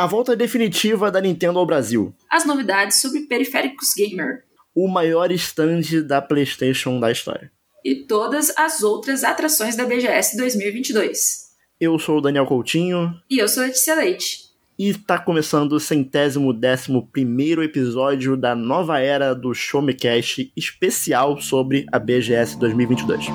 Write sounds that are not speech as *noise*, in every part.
A volta definitiva da Nintendo ao Brasil. As novidades sobre periféricos gamer. O maior stand da PlayStation da história. E todas as outras atrações da BGS 2022. Eu sou o Daniel Coutinho. E eu sou a Letícia Leite. E está começando o centésimo décimo primeiro episódio da nova era do Show Me Cash especial sobre a BGS 2022.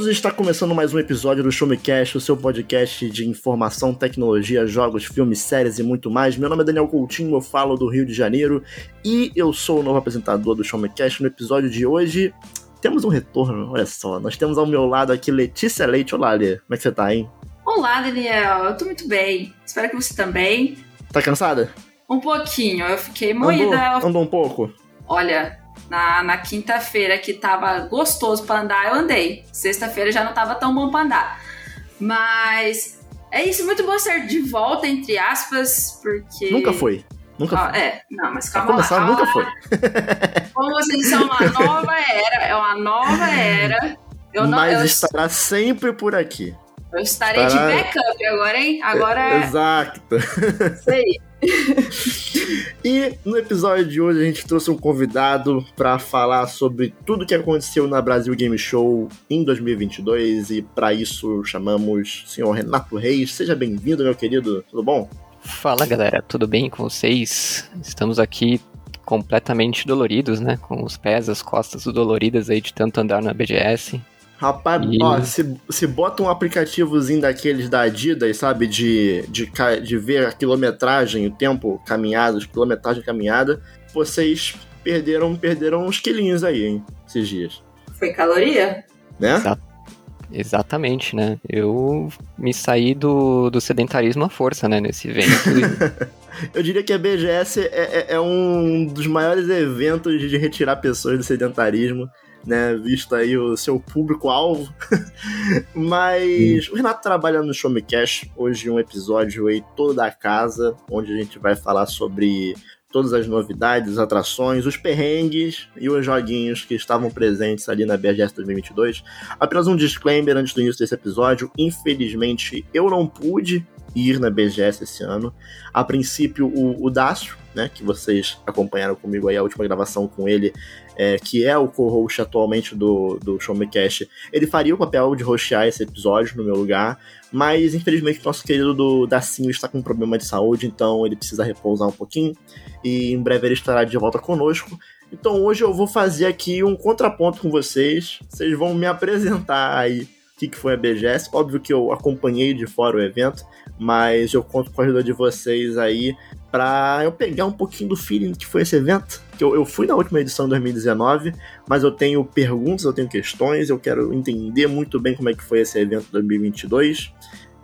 Todos, está começando mais um episódio do Show Me Cast, o seu podcast de informação, tecnologia, jogos, filmes, séries e muito mais. Meu nome é Daniel Coutinho, eu falo do Rio de Janeiro e eu sou o novo apresentador do Show Me Cast. No episódio de hoje, temos um retorno, olha só. Nós temos ao meu lado aqui Letícia Leite. Olá, Lê, como é que você tá, hein? Olá, Daniel, eu tô muito bem. Espero que você também. Tá cansada? Um pouquinho, eu fiquei moída. Andou, andou um pouco? Olha, na, na quinta-feira que tava gostoso para andar, eu andei. Sexta-feira já não tava tão bom para andar. Mas é isso, muito bom ser de volta, entre aspas, porque. Nunca foi. Nunca ah, foi. É, não, mas calma começar, lá. nunca foi. *laughs* Como vocês são uma nova era, é uma nova era. Eu não, mas eu, estará sempre por aqui. Eu estarei estará... de backup agora, hein? Agora é. Exato. Isso aí. *laughs* e no episódio de hoje a gente trouxe um convidado para falar sobre tudo que aconteceu na Brasil Game Show em 2022 e para isso chamamos o senhor Renato Reis. Seja bem-vindo, meu querido. Tudo bom? Fala, galera. Tudo bem com vocês? Estamos aqui completamente doloridos, né? Com os pés, as costas doloridas aí de tanto andar na BGS. Rapaz, e... ó, se, se bota um aplicativozinho daqueles da Adidas, sabe? De, de, de ver a quilometragem, o tempo caminhado, a quilometragem caminhada, vocês perderam, perderam uns quilinhos aí, hein? Esses dias. Foi caloria? Né? Exato. Exatamente, né? Eu me saí do, do sedentarismo à força, né, nesse evento. *laughs* Eu diria que a BGS é, é, é, um dos maiores eventos de retirar pessoas do sedentarismo né? Visto aí o seu público-alvo. *laughs* Mas hum. o Renato trabalha no Show Me Cash. Hoje um episódio aí toda a casa, onde a gente vai falar sobre todas as novidades, atrações, os perrengues e os joguinhos que estavam presentes ali na BGS 2022. Apenas um disclaimer antes do início desse episódio. Infelizmente, eu não pude ir na BGS esse ano. A princípio, o, o né, que vocês acompanharam comigo aí a última gravação com ele, é, que é o co-host atualmente do, do Show Me Cash, ele faria o papel de hostear esse episódio no meu lugar, mas infelizmente nosso querido do Dacinho está com um problema de saúde, então ele precisa repousar um pouquinho, e em breve ele estará de volta conosco. Então hoje eu vou fazer aqui um contraponto com vocês, vocês vão me apresentar aí que, que foi a BGS. Óbvio que eu acompanhei de fora o evento, mas eu conto com a ajuda de vocês aí para eu pegar um pouquinho do feeling que foi esse evento. Que eu, eu fui na última edição de 2019, mas eu tenho perguntas, eu tenho questões, eu quero entender muito bem como é que foi esse evento 2022.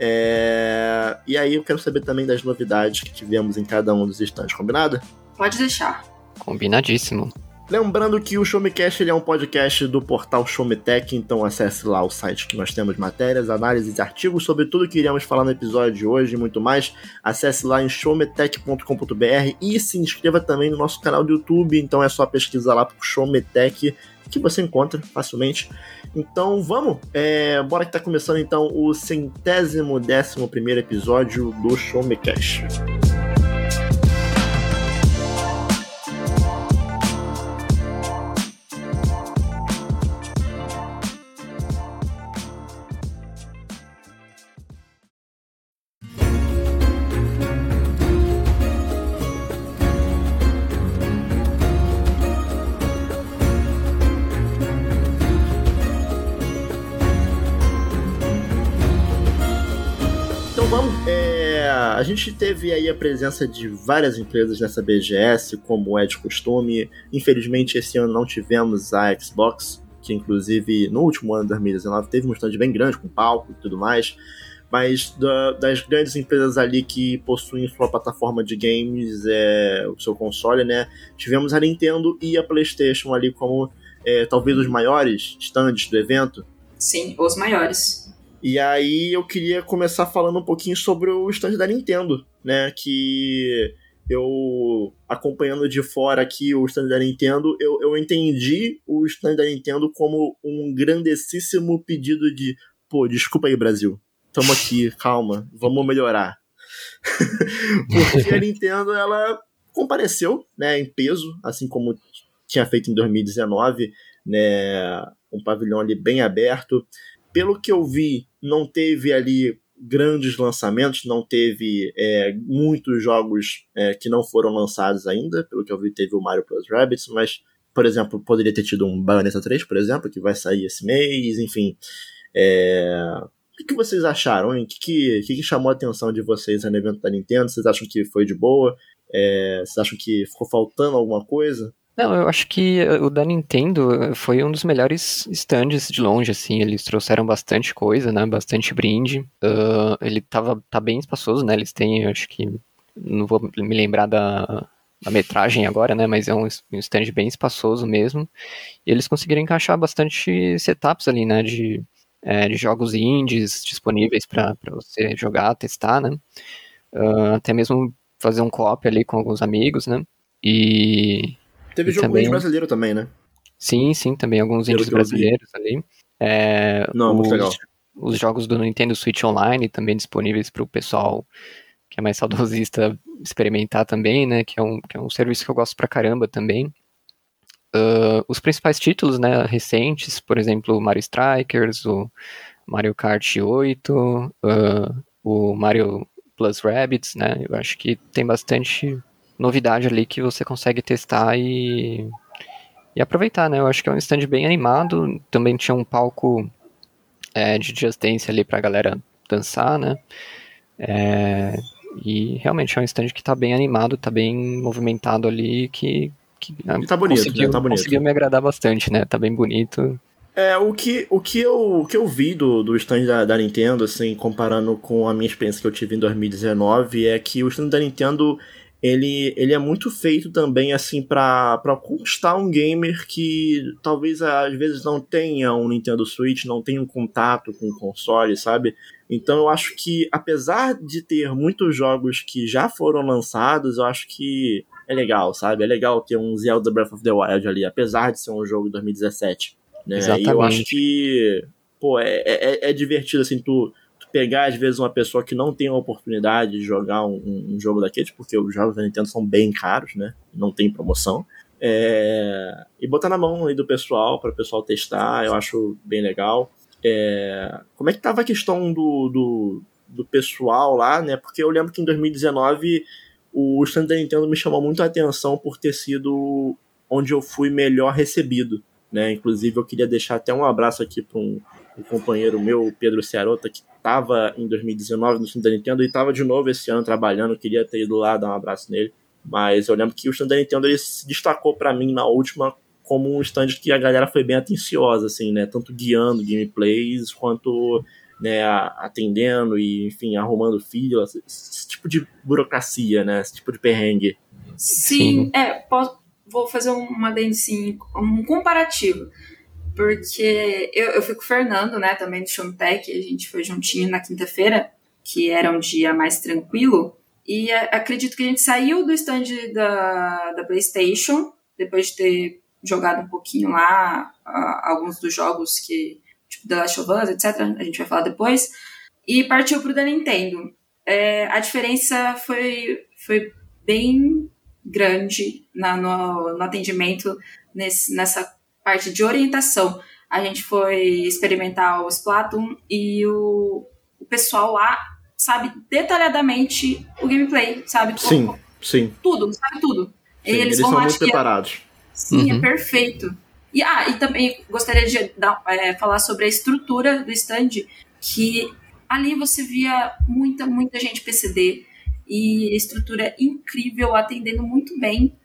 É... E aí eu quero saber também das novidades que tivemos em cada um dos stands, combinado? Pode deixar. Combinadíssimo. Lembrando que o Showmecast ele é um podcast do portal Showmetech, então acesse lá o site que nós temos matérias, análises artigos sobre tudo que iremos falar no episódio de hoje e muito mais. Acesse lá em showmetech.com.br e se inscreva também no nosso canal do YouTube, então é só pesquisar lá por Showmetech que você encontra facilmente. Então vamos, é, bora que tá começando então o centésimo décimo primeiro episódio do Showmecast. Gente teve aí a presença de várias empresas nessa BGS, como é de costume. Infelizmente, esse ano não tivemos a Xbox, que inclusive no último ano de 2019 teve um stand bem grande, com palco e tudo mais. Mas da, das grandes empresas ali que possuem sua plataforma de games, é, o seu console, né? Tivemos a Nintendo e a PlayStation ali como é, talvez os maiores stands do evento. Sim, os maiores. E aí eu queria começar falando um pouquinho sobre o stand da Nintendo, né? Que eu acompanhando de fora aqui o stand da Nintendo, eu, eu entendi o stand da Nintendo como um grandessíssimo pedido de, pô, desculpa aí, Brasil. Tamo aqui, calma, vamos melhorar. *laughs* Porque a Nintendo, ela compareceu, né, em peso, assim como tinha feito em 2019, né, um pavilhão ali bem aberto. Pelo que eu vi, não teve ali grandes lançamentos, não teve é, muitos jogos é, que não foram lançados ainda, pelo que eu vi teve o Mario Plus Rabbids, mas, por exemplo, poderia ter tido um Bayonetta 3, por exemplo, que vai sair esse mês, enfim. É... O que, que vocês acharam, hein? O que, que, que, chamou a atenção de vocês no evento da Nintendo? Vocês acham que foi de boa? É... Vocês acham que ficou faltando alguma coisa? Não, eu acho que eh, o da Nintendo eh, foi um dos melhores stands de longe, assim, eles trouxeram bastante coisa, né, bastante brinde, uh, ele tava, tá bem espaçoso, né, eles têm, acho que, não vou me lembrar da, da metragem agora, né, mas é um, um stand bem espaçoso mesmo, e eles conseguiram encaixar bastante setups ali, né, de, é, de jogos indies disponíveis para você jogar, testar, né, uh, até mesmo fazer um co-op ali com alguns amigos, né, e Teve e jogo também... brasileiro também, né? Sim, sim, também alguns indies brasileiros ali. É, Não, os, muito legal. Os jogos do Nintendo Switch Online também disponíveis para o pessoal que é mais *laughs* saudosista experimentar também, né? Que é um, que é um serviço que eu gosto pra caramba também. Uh, os principais títulos, né, recentes, por exemplo, o Mario Strikers, o Mario Kart 8, uh, o Mario Plus Rabbids, né? Eu acho que tem bastante novidade ali que você consegue testar e, e aproveitar, né? Eu acho que é um stand bem animado, também tinha um palco é, de Just Dance ali pra galera dançar, né? É, e realmente é um stand que tá bem animado, tá bem movimentado ali, que, que e tá bonito, conseguiu, né? Tá bonito. conseguiu me agradar bastante, né? Tá bem bonito. É, o que, o que, eu, o que eu vi do, do stand da, da Nintendo, assim, comparando com a minha experiência que eu tive em 2019, é que o stand da Nintendo ele, ele é muito feito também assim para conquistar um gamer que talvez às vezes não tenha um Nintendo Switch, não tenha um contato com o console, sabe? Então eu acho que apesar de ter muitos jogos que já foram lançados, eu acho que é legal, sabe? É legal ter um Zelda Breath of the Wild ali, apesar de ser um jogo de 2017, né? Exatamente. E eu acho que pô, é, é, é divertido assim tu pegar, às vezes, uma pessoa que não tem a oportunidade de jogar um, um jogo daqueles, porque os jogos da Nintendo são bem caros, né? Não tem promoção. É... E botar na mão aí do pessoal, para o pessoal testar, eu acho bem legal. É... Como é que tava a questão do, do, do, pessoal lá, né? Porque eu lembro que em 2019 o stand da Nintendo me chamou muito a atenção por ter sido onde eu fui melhor recebido, né? Inclusive eu queria deixar até um abraço aqui para um, um companheiro meu, Pedro Ciarota, que estava em 2019 no stand da Nintendo e estava de novo esse ano trabalhando, queria ter ido lá dar um abraço nele. Mas eu lembro que o stand da Nintendo ele se destacou para mim na última como um stand que a galera foi bem atenciosa, assim, né? Tanto guiando gameplays quanto né, atendendo e, enfim, arrumando fila, esse tipo de burocracia, né? Esse tipo de perrengue. Sim, Sim. é, posso, vou fazer uma assim, um comparativo porque eu, eu fui com o Fernando, né, também do Showtech, a gente foi juntinho na quinta-feira, que era um dia mais tranquilo, e a, acredito que a gente saiu do stand da, da PlayStation, depois de ter jogado um pouquinho lá a, alguns dos jogos que, tipo The Last of Us, etc., a gente vai falar depois, e partiu pro da Nintendo. É, a diferença foi, foi bem grande na, no, no atendimento nesse, nessa parte de orientação. A gente foi experimentar o Splatoon e o, o pessoal lá sabe detalhadamente o gameplay, sabe? Sim, sim. Tudo, sabe tudo. Sim, eles, eles são muito preparados. Sim, é uhum. é perfeito. E, ah, e também gostaria de dar, é, falar sobre a estrutura do stand, que ali você via muita, muita gente PCD e estrutura incrível, atendendo muito bem.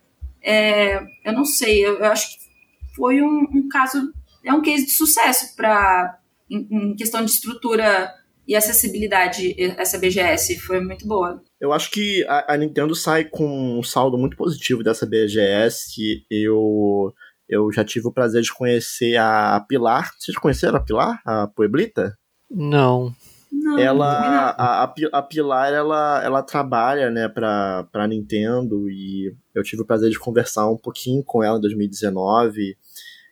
É, eu não sei, eu, eu acho que foi um, um caso, é um case de sucesso para em, em questão de estrutura e acessibilidade, essa BGS foi muito boa. Eu acho que a, a, Nintendo sai com um saldo muito positivo dessa BGS. Eu, eu já tive o prazer de conhecer a Pilar. Vocês conheceram a Pilar? A Pueblita? Não. Não, ela, a, a, a Pilar, ela, ela trabalha, né, pra, pra Nintendo e eu tive o prazer de conversar um pouquinho com ela em 2019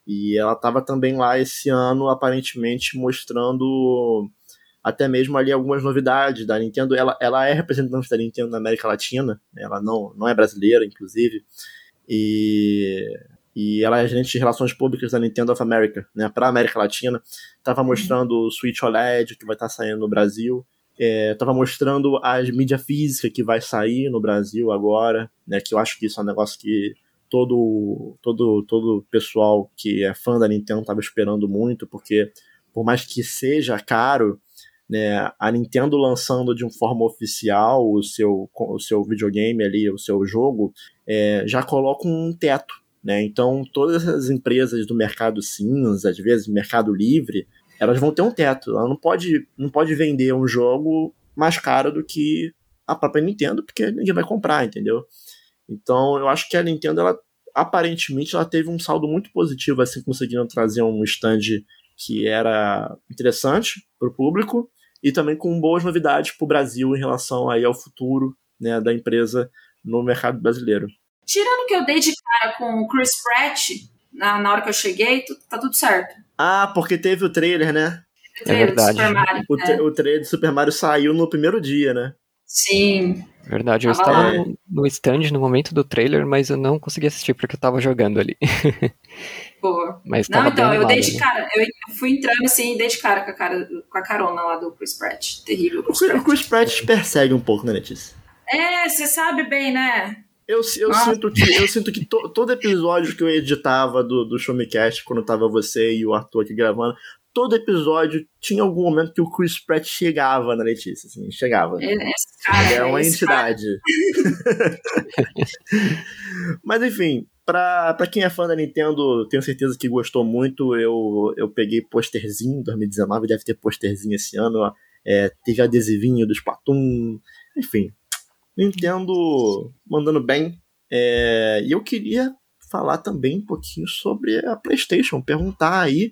e ela tava também lá esse ano, aparentemente mostrando até mesmo ali algumas novidades da Nintendo. Ela, ela é representante da Nintendo na América Latina, ela não, não é brasileira, inclusive, e, e ela é gerente de relações públicas da Nintendo of America, né, para América Latina. Tava mostrando o Switch OLED que vai estar tá saindo no Brasil. É, tava mostrando a mídia física que vai sair no Brasil agora, né, que eu acho que isso é um negócio que todo todo todo pessoal que é fã da Nintendo estava esperando muito, porque por mais que seja caro, né, a Nintendo lançando de uma forma oficial o seu, o seu videogame ali, o seu jogo, é, já coloca um teto. Né? Então, todas as empresas do mercado cinza, às vezes mercado livre, elas vão ter um teto. Ela não pode, não pode vender um jogo mais caro do que a própria Nintendo, porque ninguém vai comprar, entendeu? Então, eu acho que a Nintendo, ela, aparentemente, ela teve um saldo muito positivo, assim, conseguindo trazer um stand que era interessante para o público e também com boas novidades para o Brasil em relação aí ao futuro né, da empresa no mercado brasileiro. Tirando que eu dei de cara com o Chris Pratt na, na hora que eu cheguei, tá tudo certo. Ah, porque teve o trailer, né? O trailer é verdade. Super Mario, o, tra o trailer de Super Mario saiu no primeiro dia, né? Sim. Verdade, eu tava estava no, no stand no momento do trailer, mas eu não consegui assistir porque eu tava jogando ali. *laughs* Boa. Mas não, então, eu dei de né? cara, eu fui entrando assim, dei de cara com a, cara, com a carona lá do Chris Pratt. Terrível. Chris o Chris Pratt te persegue um pouco, né, Letícia? É, você sabe bem, né? Eu, eu sinto que, eu sinto que to, todo episódio que eu editava do, do Show Me Cast, quando tava você e o Arthur aqui gravando, todo episódio tinha algum momento que o Chris Pratt chegava na Letícia, assim, chegava. É, cara, é uma entidade. *laughs* Mas enfim, pra, pra quem é fã da Nintendo, tenho certeza que gostou muito. Eu, eu peguei posterzinho 2019, deve ter posterzinho esse ano. Ó. É, teve adesivinho do Splatoon, enfim. Nintendo mandando bem. É, e eu queria falar também um pouquinho sobre a PlayStation, perguntar aí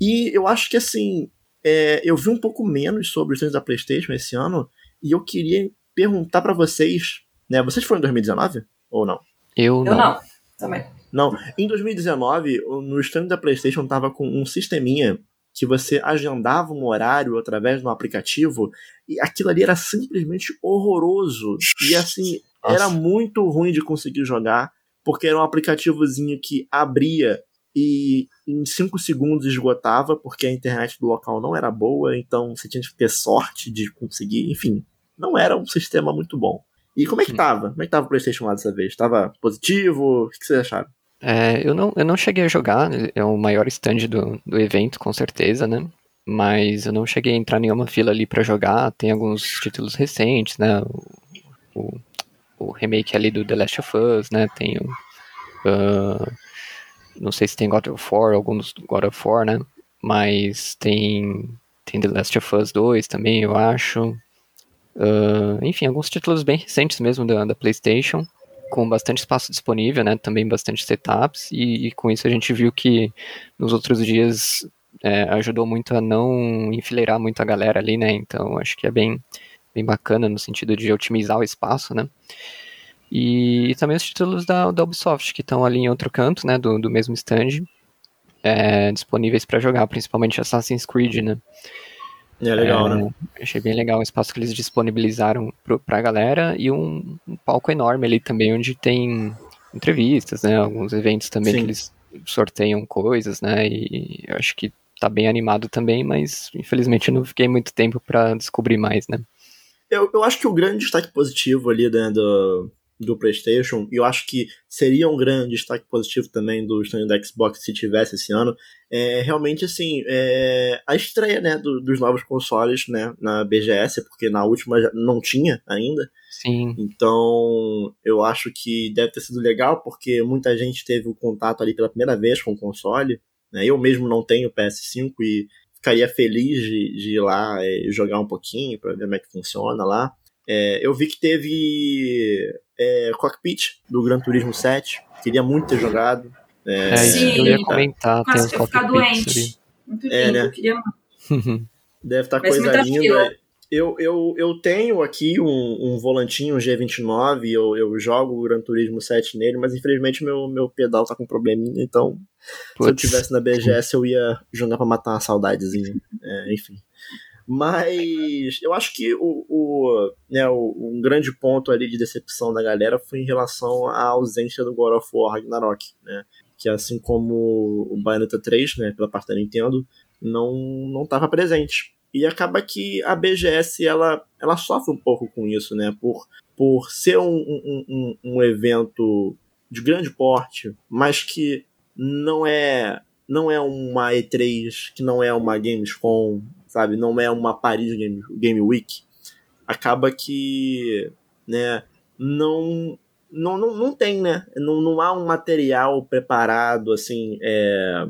e eu acho que assim, é, eu vi um pouco menos sobre os da PlayStation esse ano e eu queria perguntar para vocês, né? Vocês foram em 2019 ou não? Eu não. Eu não, também. Não, em 2019, no stand da PlayStation tava com um sisteminha que você agendava um horário através de um aplicativo e aquilo ali era simplesmente horroroso. E assim, Nossa. era muito ruim de conseguir jogar, porque era um aplicativozinho que abria e em 5 segundos esgotava, porque a internet do local não era boa, então você tinha que ter sorte de conseguir, enfim, não era um sistema muito bom. E como é que tava? Como é que tava o PlayStation lá dessa vez? Tava positivo? O que, vocês acharam? É, eu, não, eu não cheguei a jogar, é o maior stand do, do evento, com certeza, né? Mas eu não cheguei a entrar em nenhuma fila ali para jogar. Tem alguns títulos recentes, né? O, o, o, remake ali do The Last of Us, né? Tem o. Uh, não sei se tem God of War, alguns God of War, né? Mas tem, tem The Last of Us 2 também, eu acho. Uh, enfim, alguns títulos bem recentes mesmo da, da, PlayStation, com bastante espaço disponível, né? Também bastante setups, e, e com isso a gente viu que nos outros dias é, ajudou muito a não enfileirar muito a galera ali, né? Então acho que é bem, bem bacana no sentido de otimizar o espaço, né? E, e também os títulos da, da Ubisoft, que estão ali em outro canto, né, do, do mesmo stand, é, disponíveis para jogar, principalmente Assassin's Creed, né. É legal, é, né? Achei bem legal o espaço que eles disponibilizaram pro, pra galera e um, um, palco enorme ali também, onde tem entrevistas, né, alguns eventos também Sim. que eles sorteiam coisas, né, e eu acho que tá bem animado também, mas infelizmente eu não fiquei muito tempo para descobrir mais, né. Eu, eu acho que o grande destaque positivo ali né, do, do PlayStation, e eu acho que seria um grande destaque positivo também do stand da Xbox se tivesse esse ano, é realmente assim, é, a estreia né, do, dos novos consoles né, na BGS, porque na última não tinha ainda. Sim. Então, eu acho que deve ter sido legal, porque muita gente teve o contato ali pela primeira vez com o console. Né? Eu mesmo não tenho PS5 e ficaria feliz de, de ir lá e jogar um pouquinho para ver como é que funciona lá. É, eu vi que teve é, Cockpit do Gran Turismo 7, queria muito ter jogado. É, Sim, eu ia comentar, tem os ficar doente. Muito lindo, é, né? eu queria *laughs* Deve estar tá coisa linda. Fila. Eu, eu, eu tenho aqui um, um volantinho, um G29, eu, eu jogo o Gran Turismo 7 nele, mas infelizmente meu, meu pedal tá com probleminha, então Puts. se eu tivesse na BGS eu ia jogar pra matar uma saudadezinha. É, enfim. Mas eu acho que o, o, né, o, um grande ponto ali de decepção da galera foi em relação à ausência do God of War Ragnarok, né? Que assim como o Bayonetta 3, né, pela parte da Nintendo, não não estava presente. E acaba que a BGS ela, ela sofre um pouco com isso, né? Por, por ser um, um, um, um evento de grande porte, mas que não é não é uma E3, que não é uma Gamescom, sabe? Não é uma Paris Game, Game Week. Acaba que, né, não não, não, não tem, né? Não, não há um material preparado, assim, é,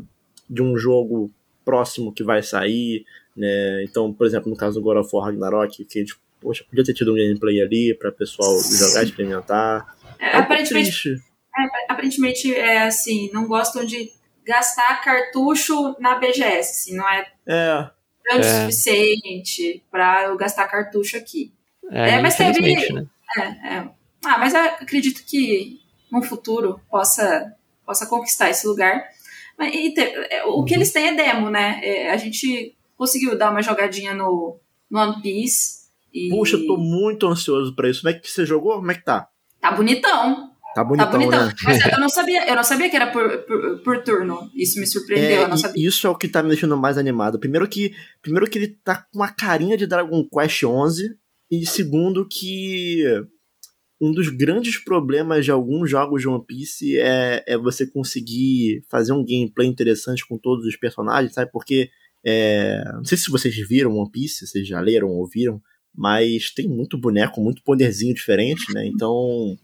de um jogo próximo que vai sair, né? Então, por exemplo, no caso do God of War Ragnarok, que a gente, poxa, podia ter tido um gameplay ali para pessoal jogar, experimentar. É, é aparentemente, é, aparentemente, é assim, não gostam de gastar cartucho na BGS, assim, não é, é grande o é. suficiente para eu gastar cartucho aqui. É, é mas teve. Né? É, é. Ah, mas acredito que no futuro possa, possa conquistar esse lugar. Mas, te, é, o que uhum. eles têm é demo, né? É, a gente conseguiu dar uma jogadinha no, no One Piece. E... Puxa, eu tô muito ansioso pra isso. Como é que você jogou? Como é que tá? Tá bonitão. Tá bonitão, tá bonitão. Né? Mas eu *laughs* não sabia, eu não sabia que era por, por, por turno. Isso me surpreendeu, é. Isso é o que tá me deixando mais animado. Primeiro que, primeiro que ele tá com uma carinha de Dragon Quest 11 e segundo que um dos grandes problemas de alguns jogos de One Piece é, é você conseguir fazer um gameplay interessante com todos os personagens, sabe? Porque é, não sei se vocês viram One Piece, vocês já leram ou viram, mas tem muito boneco, muito poderzinho diferente, né? Então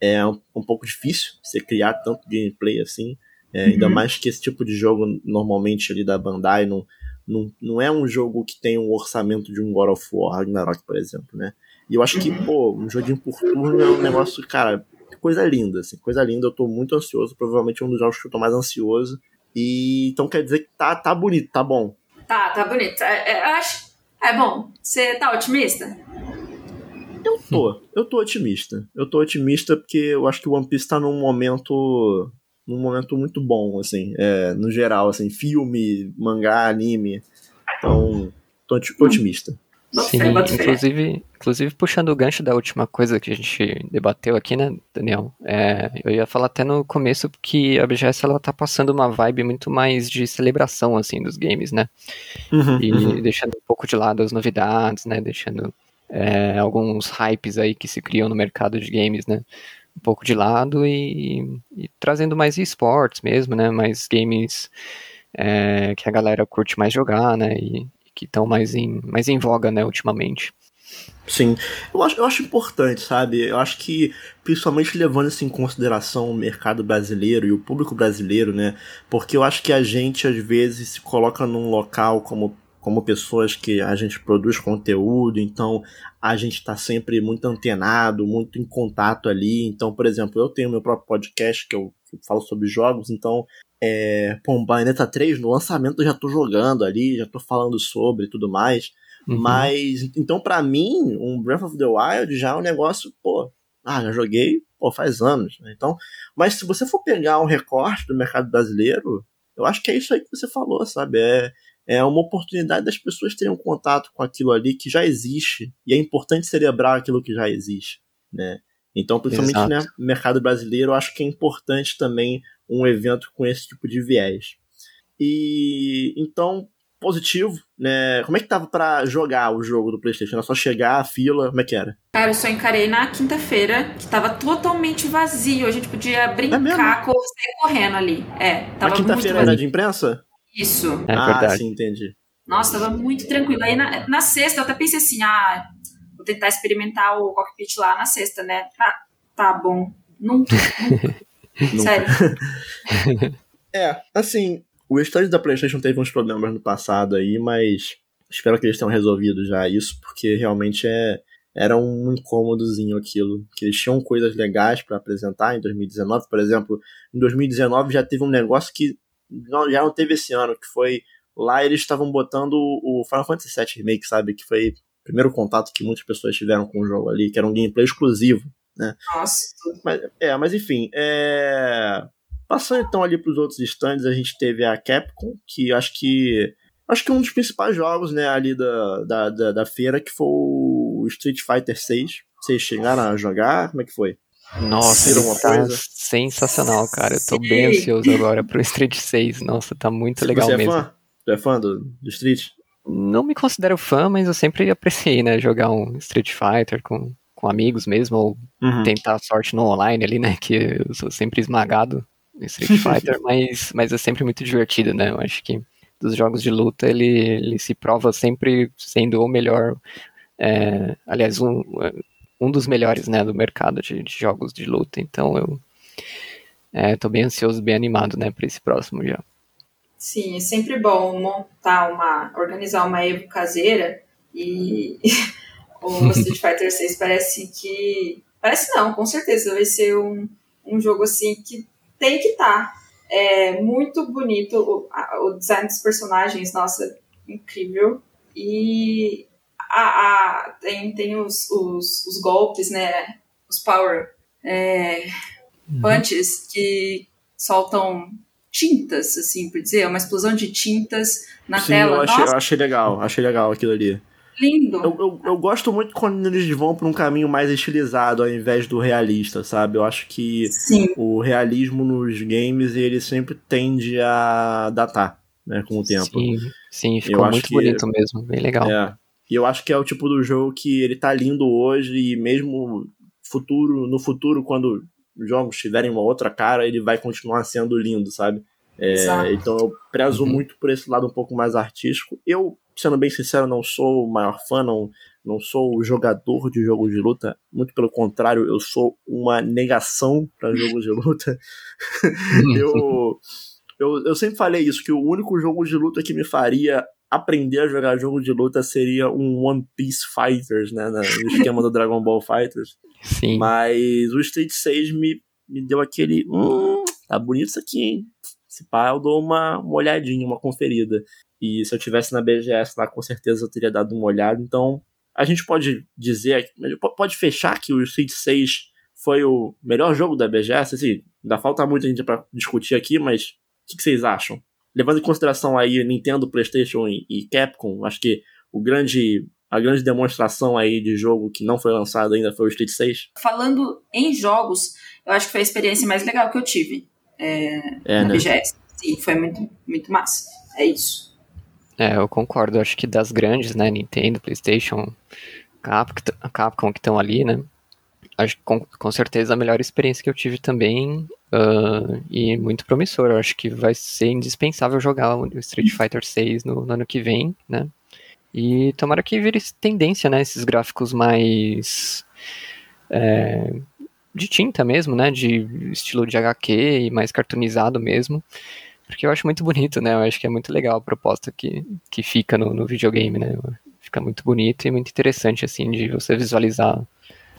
é um, um pouco difícil você criar tanto gameplay assim. É, uhum. Ainda mais que esse tipo de jogo, normalmente ali da Bandai, não, não, não é um jogo que tem um orçamento de um God of War Ragnarok, por exemplo, né? E eu acho que, uhum. pô, um joguinho por turno é um negócio, cara, coisa linda, assim, coisa linda. Eu tô muito ansioso, provavelmente é um dos jogos que eu tô mais ansioso. E então quer dizer que tá, tá bonito, tá bom. Tá, tá bonito. É, é, eu acho. É bom. Você tá otimista? Eu tô, eu tô otimista. Eu tô otimista porque eu acho que o One Piece tá num momento. num momento muito bom, assim, é, no geral, assim, filme, mangá, anime. Então, tô, tô otimista. Sim, inclusive, inclusive puxando o gancho da última coisa que a gente debateu aqui, né, Daniel? É, eu ia falar até no começo que a BGS ela tá passando uma vibe muito mais de celebração, assim, dos games, né? Uhum, e uhum. deixando um pouco de lado as novidades, né? Deixando é, alguns hypes aí que se criam no mercado de games, né? Um pouco de lado e, e trazendo mais esportes mesmo, né? Mais games é, que a galera curte mais jogar, né? E que estão mais em, mais em voga, né, ultimamente. Sim, eu acho, eu acho importante, sabe? Eu acho que, principalmente levando isso em consideração o mercado brasileiro e o público brasileiro, né? Porque eu acho que a gente, às vezes, se coloca num local como como pessoas que a gente produz conteúdo, então a gente está sempre muito antenado, muito em contato ali. Então, por exemplo, eu tenho meu próprio podcast que eu, falo sobre jogos, então, é, pô, Bayonetta 3, no lançamento eu já tô jogando ali, já tô falando sobre e tudo mais. Uhum. Mas, então, para mim, um Breath of the Wild já é um negócio, pô, ah, já joguei, pô, faz anos. Né? Então, mas se você for pegar um recorte do mercado brasileiro, eu acho que é isso aí que você falou, sabe? É, é uma oportunidade das pessoas terem um contato com aquilo ali que já existe. E é importante celebrar aquilo que já existe, né? Então, principalmente né, no mercado brasileiro, eu acho que é importante também um evento com esse tipo de viés. E então, positivo, né? Como é que tava para jogar o jogo do PlayStation? Era só chegar, a fila, como é que era? Cara, eu só encarei na quinta-feira, que tava totalmente vazio. A gente podia brincar, é sair correndo ali. É, tava a quinta-feira era de imprensa? Isso. É ah, sim, entendi. Nossa, tava muito tranquilo. Aí na, na sexta eu até pensei assim, ah, vou tentar experimentar o cockpit lá na sexta, né? Ah, tá bom. Nunca, *laughs* nunca. Sério. *laughs* é, assim, o stand da PlayStation teve uns problemas no passado aí, mas espero que eles tenham resolvido já isso, porque realmente é era um incômodozinho aquilo. Que eles tinham coisas legais para apresentar em 2019, por exemplo. Em 2019 já teve um negócio que não, já não teve esse ano, que foi lá eles estavam botando o Final Fantasy VII Remake, sabe? Que foi o primeiro contato que muitas pessoas tiveram com o jogo ali, que era um gameplay exclusivo, né? Nossa. Mas, é, mas enfim, é... Passando então ali para os outros stands, a gente teve a Capcom, que acho que acho que um dos principais jogos, né, ali da, da, da, da feira, que foi o Street Fighter 6. Vocês chegaram a jogar? Como é que foi? Nossa, ele tá coisa? sensacional, cara. Eu tô Sim. bem ansioso agora pro Street 6. Nossa, tá muito legal Você é mesmo. Fã? Você é fã do, do Street? Não me considero fã, mas eu sempre apreciei, né? Jogar um Street Fighter com, com amigos mesmo, ou uhum. tentar sorte no online ali, né? Que eu sou sempre esmagado no Street *laughs* Fighter, mas, mas é sempre muito divertido, né? Eu acho que dos jogos de luta ele, ele se prova sempre sendo o melhor. É, aliás, um, um dos melhores né, do mercado de, de jogos de luta. Então eu é, bem ansioso, bem animado né, para esse próximo já. Sim, é sempre bom montar uma, organizar uma Evo caseira e *laughs* o Street Fighter 6 parece que. Parece não, com certeza vai ser um, um jogo assim que tem que estar. Tá. É muito bonito o, o design dos personagens, nossa, incrível. E a, a, tem, tem os, os, os, golpes, né? Os power é, uhum. punches que soltam tintas, assim por dizer, uma explosão de tintas na Sim, tela. Eu achei, eu achei legal, achei legal aquilo ali. Lindo. Eu, eu, eu, gosto muito quando eles vão para um caminho mais estilizado ao invés do realista, sabe? Eu acho que Sim. o realismo nos games ele sempre tende a datar, né, com o tempo. Sim, sim ficou eu muito bonito mesmo, bem legal. É, e eu acho que é o tipo do jogo que ele tá lindo hoje e mesmo futuro, no futuro, quando os jogos tiverem uma outra cara, ele vai continuar sendo lindo, sabe? É, então eu prezo uhum. muito por esse lado um pouco mais artístico. Eu, sendo bem sincero, não sou o maior fã, não, não sou o jogador de jogos de luta. Muito pelo contrário, eu sou uma negação para *laughs* jogos de luta. *laughs* eu, eu, eu sempre falei isso, que o único jogo de luta que me faria aprender a jogar jogo de luta seria um One Piece Fighters, né? No esquema do Dragon Ball Fighters. Sim. Mas o Street 6 me, me deu aquele. Hum, tá bonito isso aqui, hein? Se pá, eu dou uma, uma olhadinha, uma conferida. E se eu tivesse na BGS lá, com certeza eu teria dado uma olhada. Então, a gente pode dizer, pode fechar que o Street 6 foi o melhor jogo da BGS? Assim, ainda falta muita gente para discutir aqui, mas o que, que vocês acham? Levando em consideração aí Nintendo, PlayStation e, e Capcom, acho que o grande a grande demonstração aí de jogo que não foi lançado ainda foi o Street 6. Falando em jogos, eu acho que foi a experiência mais legal que eu tive é, é, na né? BGS. Sim, foi muito, muito massa. É isso. É, eu concordo. Acho que das grandes, né, Nintendo, PlayStation, Capcom, Capcom que estão ali, né, acho que com, com certeza a melhor experiência que eu tive também uh, e muito promissor. Eu acho que vai ser indispensável jogar o Street Fighter 6 no, no, ano que vem, né? E tomara que vire tendência, né? Esses gráficos mais é, de tinta mesmo, né? De estilo de HQ e mais cartoonizado mesmo. Porque eu acho muito bonito, né? Eu acho que é muito legal a proposta que, que fica no, no videogame, né? Fica muito bonito e muito interessante, assim, de você visualizar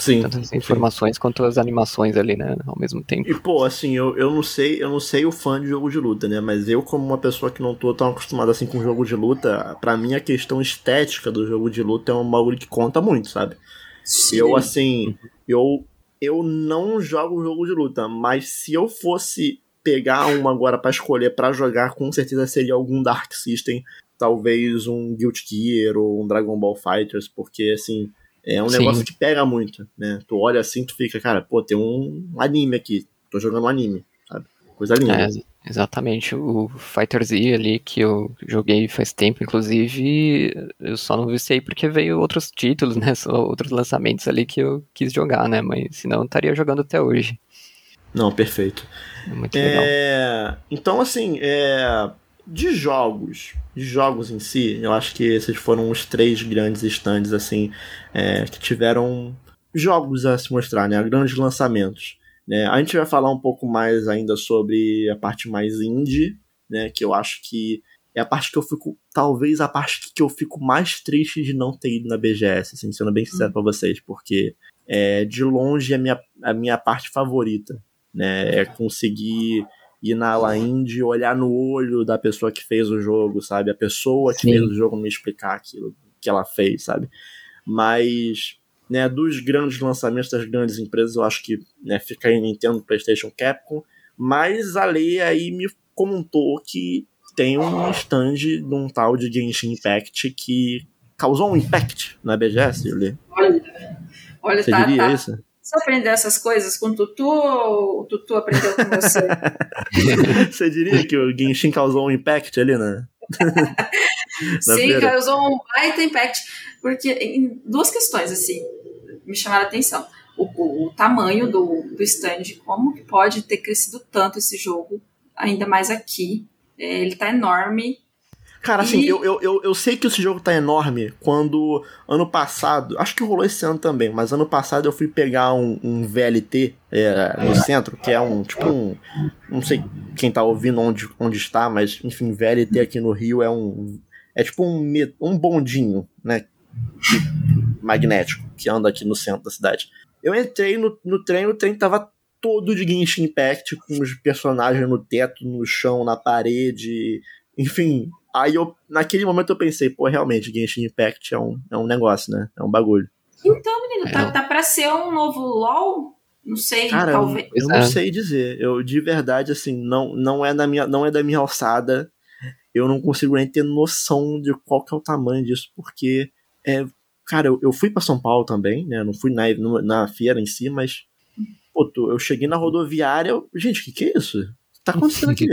Sim. Tanto as informações sim. quanto as animações ali, né? Ao mesmo tempo. E, pô, assim, eu, eu não sei, eu não sei o fã de jogo de luta, né? Mas eu, como uma pessoa que não tô tão acostumada assim com jogo de luta, para mim a questão estética do jogo de luta é um bagulho que conta muito, sabe? Sim. Eu, assim, eu, eu não jogo jogo de luta, mas se eu fosse pegar um agora para escolher para jogar, com certeza seria algum Dark System, talvez um Guilty Gear ou um Dragon Ball Fighters, porque assim, é um Sim. negócio que pega muito, né? Tu olha assim, tu fica, cara, pô, tem um anime aqui. Tô jogando um anime, sabe? Coisa linda. É, exatamente. O Fighter Z ali que eu joguei faz tempo, inclusive, eu só não viciei porque veio outros títulos, *laughs* né? Outros lançamentos ali que eu quis jogar, né? Mas senão eu estaria jogando até hoje. Não, perfeito. É muito legal. É... Então, assim, é de jogos, de jogos em si, eu acho que esses foram os três grandes stands, assim, é, que tiveram jogos a se mostrar, né? Grandes lançamentos. Né? A gente vai falar um pouco mais ainda sobre a parte mais indie, né? Que eu acho que é a parte que eu fico, talvez a parte que eu fico mais triste de não ter ido na BGS, assim, sendo bem sincero hum. pra vocês, porque é de longe a minha, a minha parte favorita, né? É conseguir ir na La Indie, olhar no olho da pessoa que fez o jogo, sabe? A pessoa que Sim. fez o jogo me explicar aquilo que ela fez, sabe? Mas, né, dos grandes lançamentos das grandes empresas, eu acho que né, fica aí Nintendo, PlayStation, Capcom, mas a lei aí me comentou que tem um stand de um tal de Genshin Impact que causou um impact na BGS, Julie. Olha, olha Você tá, diria tá. isso? Você aprendeu essas coisas com o Tutu ou o Tutu aprendeu com você? *laughs* você diria que o Genshin causou um impact ali, né? *laughs* Sim, feira? causou um baita impact. Porque em duas questões, assim, me chamaram a atenção. O, o, tamanho do, do stand, como que pode ter crescido tanto esse jogo, ainda mais aqui. É, ele tá enorme. Cara, assim, eu, eu, eu, eu, sei que esse jogo tá enorme quando ano passado, acho que rolou esse ano também, mas ano passado eu fui pegar um, um VLT é, no centro, que é um, tipo um, não sei quem tá ouvindo onde, onde está, mas enfim, VLT aqui no Rio é um, é tipo um, um bondinho, né, magnético, que anda aqui no centro da cidade. Eu entrei no, no trem, o trem tava todo de Genshin Impact, com os personagens no teto, no chão, na parede, enfim, Aí eu, naquele momento eu pensei, pô, realmente, Genshin Impact é um, é um negócio, né? É um bagulho. Então, menino, tá, é. tá pra ser um novo LOL? Não sei, Cara, talvez. Eu, eu não sei dizer. Eu, de verdade, assim, não, não, é da minha, não é da minha alçada. Eu não consigo nem ter noção de qual que é o tamanho disso, porque, é, cara, eu, eu fui para São Paulo também, né? Não fui na, na feira em si, mas, pô, eu cheguei na rodoviária. Eu, gente, o que, que é isso? O que tá *laughs* acontecendo aqui?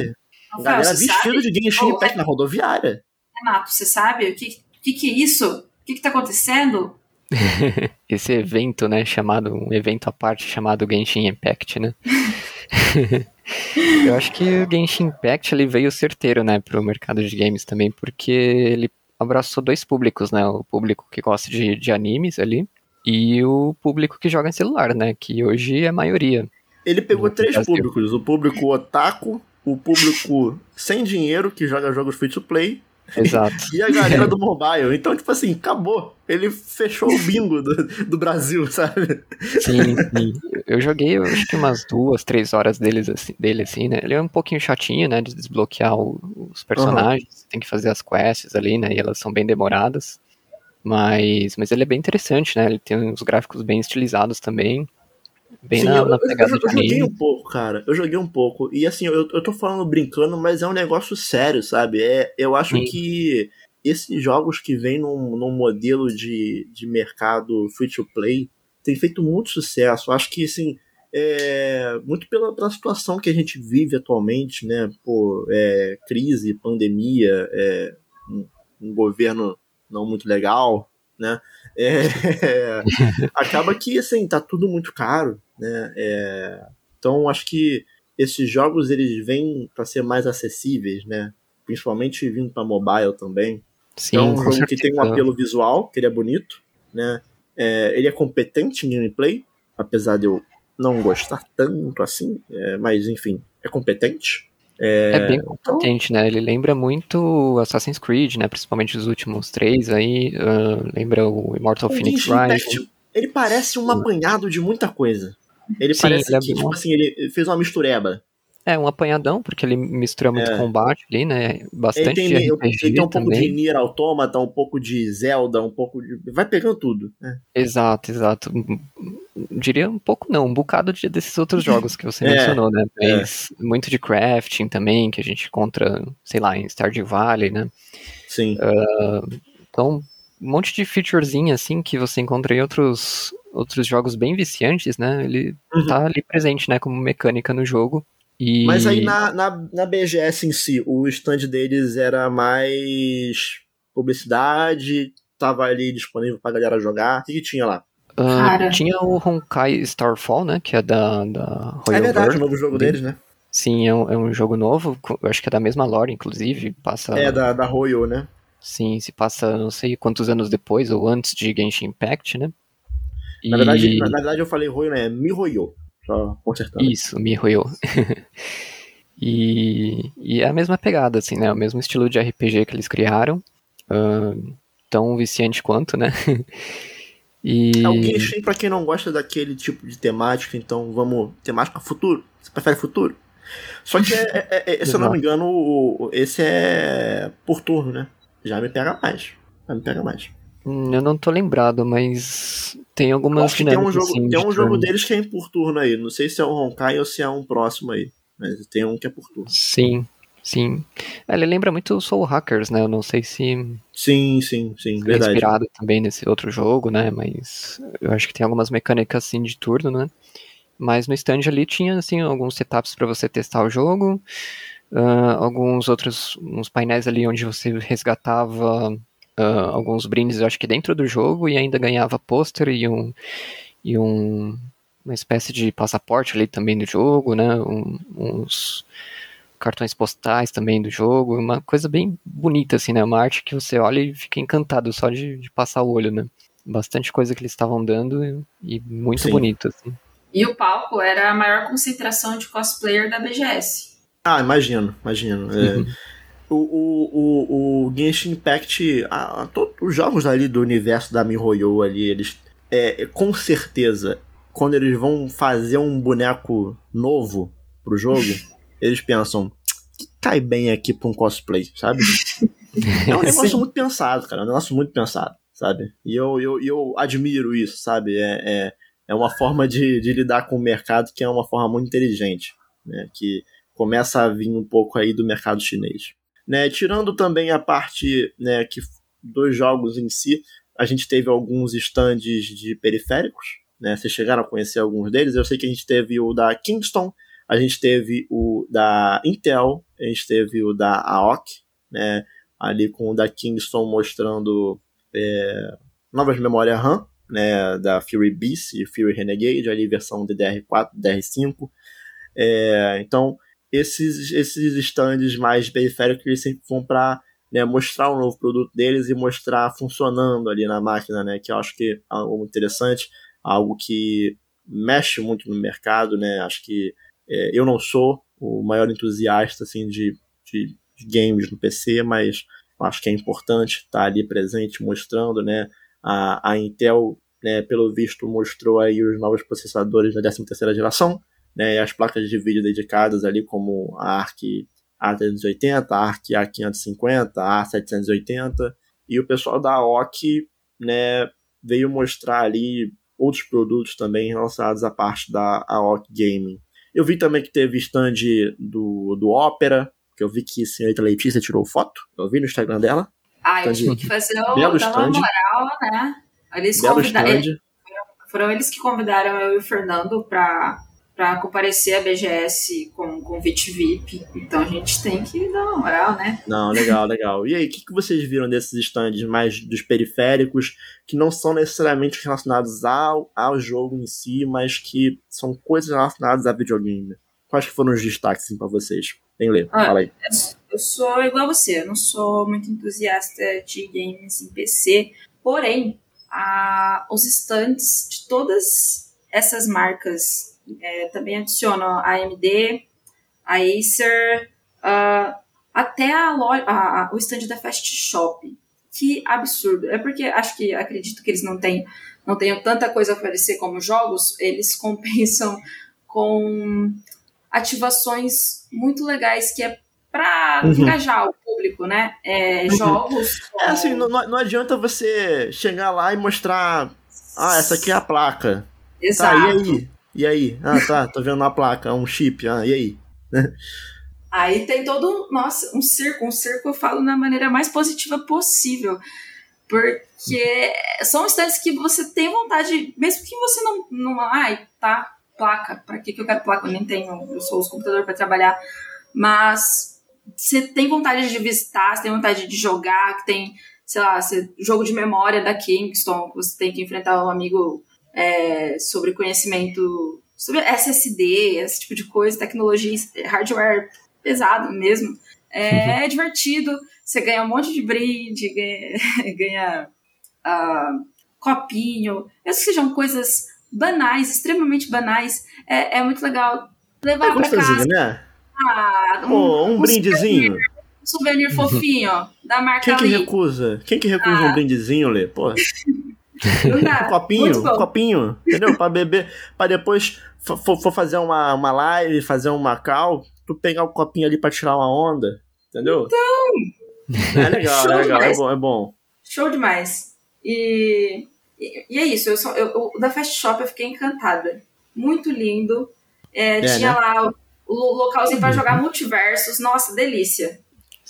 Rafael, Galera vestido de Genshin Impact na rodoviária. Renato, você sabe o que, que, que é isso? O que, que tá acontecendo? *laughs* Esse evento, né, chamado, um evento à parte chamado Genshin Impact, né? *laughs* Eu acho que o Genshin Impact ele veio certeiro, né, pro mercado de games também, porque ele abraçou dois públicos, né, o público que gosta de, de animes ali e o público que joga em celular, né, que hoje é a maioria. Ele pegou três Brasil. públicos, o público otaku, o público sem dinheiro que joga jogos free to play. Exato. *laughs* e a galera do mobile. Então, tipo assim, acabou. Ele fechou o bingo do, do Brasil, sabe? Sim, sim. Eu joguei, eu acho que umas duas, três horas deles, assim, dele, assim, né? Ele é um pouquinho chatinho, né? De desbloquear o, os personagens. Uhum. Tem que fazer as quests ali, né? E elas são bem demoradas. Mas, mas ele é bem interessante, né? Ele tem uns gráficos bem estilizados também. Bem Sim, na, na pegada eu, eu, eu joguei um pouco, cara. Eu joguei um pouco. E assim, eu, eu tô falando brincando, mas é um negócio sério, sabe? É, eu acho Sim. que esses jogos que vêm num, num modelo de, de mercado free to play tem feito muito sucesso. Acho que, assim, é, muito pela, pela situação que a gente vive atualmente, né? Pô, é, crise, pandemia, é, um, um governo não muito legal, né? É, *laughs* acaba que, assim, tá tudo muito caro, né? É, então, acho que esses jogos, eles vêm para ser mais acessíveis, né? Principalmente vindo para mobile também. Sim, então, é um jogo certeza. que tem um apelo visual, que ele é bonito, né? É, ele é competente em gameplay, apesar de eu não gostar tanto assim, é, mas enfim, é competente. É, é bem competente, então... né? Ele lembra muito Assassin's Creed, né? Principalmente os últimos três aí. Uh, lembra o Immortal o Phoenix Rising. Ele parece um apanhado de muita coisa. Ele Sim, parece ele é que, tipo assim, ele fez uma mistureba. É, um apanhadão, porque ele mistura muito é. combate ali, né? Bastante ele tem, RPG ele tem um pouco de Nier Automata, um pouco de Zelda, um pouco de... Vai pegando tudo. Né? Exato, exato. Diria um pouco não, um bocado de, desses outros *laughs* jogos que você é, mencionou, né? É. Mas é. muito de crafting também, que a gente encontra, sei lá, em Stardew Valley, né? Sim. Uh, então, um monte de featurezinha assim que você encontra em outros, outros jogos bem viciantes, né? Ele uhum. tá ali presente, né, como mecânica no jogo. E... Mas aí na, na, na BGS em si, o stand deles era mais publicidade, tava ali disponível pra galera jogar. O que, que tinha lá? Uh, tinha o Honkai Starfall, né? Que é da, da Royal É verdade, Bird. o novo jogo deles, né? Sim, é um, é um jogo novo, acho que é da mesma lore, inclusive. Passa... É, da, da Royal, né? Sim, se passa não sei quantos anos depois ou antes de Genshin Impact, né? Na, e... verdade, na, na, verdade eu falei Royal, né? Mihoyo. Só consertando. Isso, Mihoyo. *laughs* e, e é a mesma pegada, assim, né? O mesmo estilo de RPG que eles criaram. Uh, tão viciante quanto, né? *laughs* e... É o Genshin, pra quem não gosta daquele tipo de temática, então vamos. Temática futuro? Você prefere futuro? Só que, é, é, é, se eu não me engano, esse é por turno, né? Já me pega mais. Já me pega mais. Hum, eu não tô lembrado, mas tem algumas Acho que tem um jogo, assim, tem um jogo deles que é por turno aí. Não sei se é o Honkai ou se é um próximo aí. Mas tem um que é por turno. Sim, sim. Ele lembra muito o Soul Hackers, né? Eu não sei se. Sim, sim, sim. É verdade. inspirado também nesse outro jogo, né? Mas eu acho que tem algumas mecânicas assim de turno, né? Mas no stand ali tinha assim alguns setups para você testar o jogo, uh, alguns outros uns painéis ali onde você resgatava uh, alguns brindes, eu acho que dentro do jogo e ainda ganhava pôster e um e um uma espécie de passaporte ali também do jogo, né? Um, uns cartões postais também do jogo, uma coisa bem bonita assim, né? Uma arte que você olha e fica encantado só de, de passar o olho, né? Bastante coisa que eles estavam dando e, e muito Sim. bonito assim. E o palco era a maior concentração de cosplayer da BGS. Ah, imagino, imagino. É, uhum. O, o, o, o Genshin Impact, a, a, todos os jogos ali do universo da MiHoYo ali, eles, é, com certeza, quando eles vão fazer um boneco novo pro jogo, *laughs* eles pensam, que cai bem aqui pra um cosplay, sabe? É um *laughs* negócio muito pensado, cara, é um negócio muito pensado, sabe? E eu, eu, eu admiro isso, sabe? É, é é uma forma de, de lidar com o mercado que é uma forma muito inteligente, né? Que começa a vir um pouco aí do mercado chinês. Né, tirando também a parte né, que dos jogos em si, a gente teve alguns stands de periféricos, né? Vocês chegaram a conhecer alguns deles. Eu sei que a gente teve o da Kingston, a gente teve o da Intel, a gente teve o da AOC, né? Ali com o da Kingston mostrando é, novas memórias RAM, né, da Fury Beast e Fury Renegade, ali versão DDR4, DDR5. É, então, esses, esses stands mais periféricos eles sempre vão para né, mostrar um novo produto deles e mostrar funcionando ali na máquina, né, que eu acho que é algo interessante, algo que mexe muito no mercado, né, acho que é, eu não sou o maior entusiasta assim de, de, de games no PC, mas acho que é importante estar ali presente mostrando, né, a, a Intel, né, pelo visto, mostrou aí os novos processadores da 13ª geração, né, e as placas de vídeo dedicadas ali como a ARC A380, a ARC A550, a A780, e o pessoal da OC, né, veio mostrar ali outros produtos também relacionados à parte da AOC Gaming. Eu vi também que teve stand do, do Opera, que eu vi que a senhorita Letícia tirou foto. Eu vi no Instagram dela. Ah, eu tive que fazer o, Belo dar uma moral, né? Eles convidaram. Foram eles que convidaram eu e o Fernando para para comparecer à BGS com convite VIP. Então a gente tem que dar uma moral, né? Não, legal, legal. E aí, o que, que vocês viram desses stands mais dos periféricos, que não são necessariamente relacionados ao, ao jogo em si, mas que são coisas relacionadas a videogame? Quais que foram os destaques assim, para vocês? Tem ler, ah, fala aí. Eu sou igual a você, eu não sou muito entusiasta de games em PC, porém, a, os stands de todas essas marcas é, também adicionam a AMD, a Acer, uh, até a loja, a, a, o stand da Fast Shop. Que absurdo. É porque acho que acredito que eles não têm não tenham tanta coisa a oferecer como jogos, eles *laughs* compensam com ativações muito legais que é para uhum. engajar o público, né? É, uhum. Jogos. É assim, não, não adianta você chegar lá e mostrar. Ah, essa aqui é a placa. Exato. Tá, e aí? E aí? Ah, tá, tô vendo a placa, um chip. Ah, e aí? *laughs* aí tem todo, nossa, um circo. Um circo eu falo na maneira mais positiva possível. Porque são instantes que você tem vontade, mesmo que você não. não ai, tá, placa. Pra que, que eu quero placa? Eu nem tenho, eu sou os computador para trabalhar. Mas você tem vontade de visitar, você tem vontade de jogar, que tem, sei lá, jogo de memória da Kingston, você tem que enfrentar um amigo é, sobre conhecimento, sobre SSD, esse tipo de coisa, tecnologia, hardware pesado mesmo. É, é divertido, você ganha um monte de brinde, *laughs* ganha, ganha uh, copinho, mesmo que sejam coisas banais, extremamente banais, é, é muito legal levar é para casa. né? Ah, um, Pô, um, um brindezinho. Souvenir, um souvenir fofinho da marca Quem que Lee. recusa? Quem que recusa ah. um brindezinho, Lê? *laughs* Pô. *laughs* um copinho, um copinho, entendeu? Pra beber, pra depois for, for fazer uma, uma live, fazer uma call, tu pegar o copinho ali pra tirar uma onda, entendeu? Então! É legal, é legal, é bom, é bom. Show demais. E, e, e é isso, eu só, eu, eu- o da Fast Shop eu fiquei encantada. Muito lindo. É, tinha né? lá o, o localzinho pra jogar multiversos. Nossa, delícia.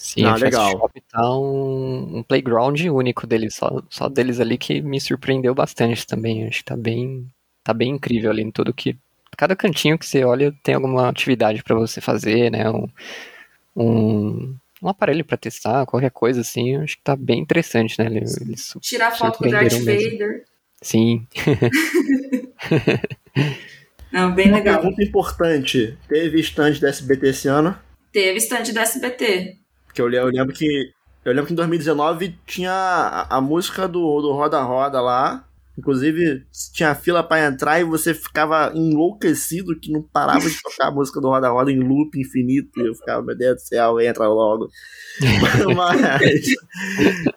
Sim, Ah, legal. Shop tá um, um playground único deles, só, só deles ali que me surpreendeu bastante também. Acho que tá bem, tá bem incrível ali em tudo que. Cada cantinho que você olha tem alguma atividade pra você fazer, né? Um, um, um aparelho pra testar, qualquer coisa assim. Acho que tá bem interessante, né? Eles, eles Tirar foto com o Darth mesmo. Vader. Sim, *laughs* Não, bem Uma legal. pergunta importante. Teve stand da SBT esse ano? Teve stand do SBT. Porque eu, eu lembro que. Eu lembro que em 2019 tinha a, a música do, do Roda Roda lá. Inclusive, tinha fila pra entrar e você ficava enlouquecido que não parava de tocar a música do Roda Roda em loop infinito. E eu ficava, meu Deus do céu, entra logo. *laughs* Mas.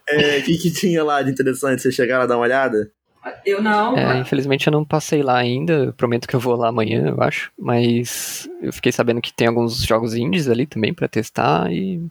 é, O que, que tinha lá de interessante? Vocês chegaram a dar uma olhada? Eu não. É, infelizmente eu não passei lá ainda, eu prometo que eu vou lá amanhã, eu acho. Mas eu fiquei sabendo que tem alguns jogos indies ali também pra testar e.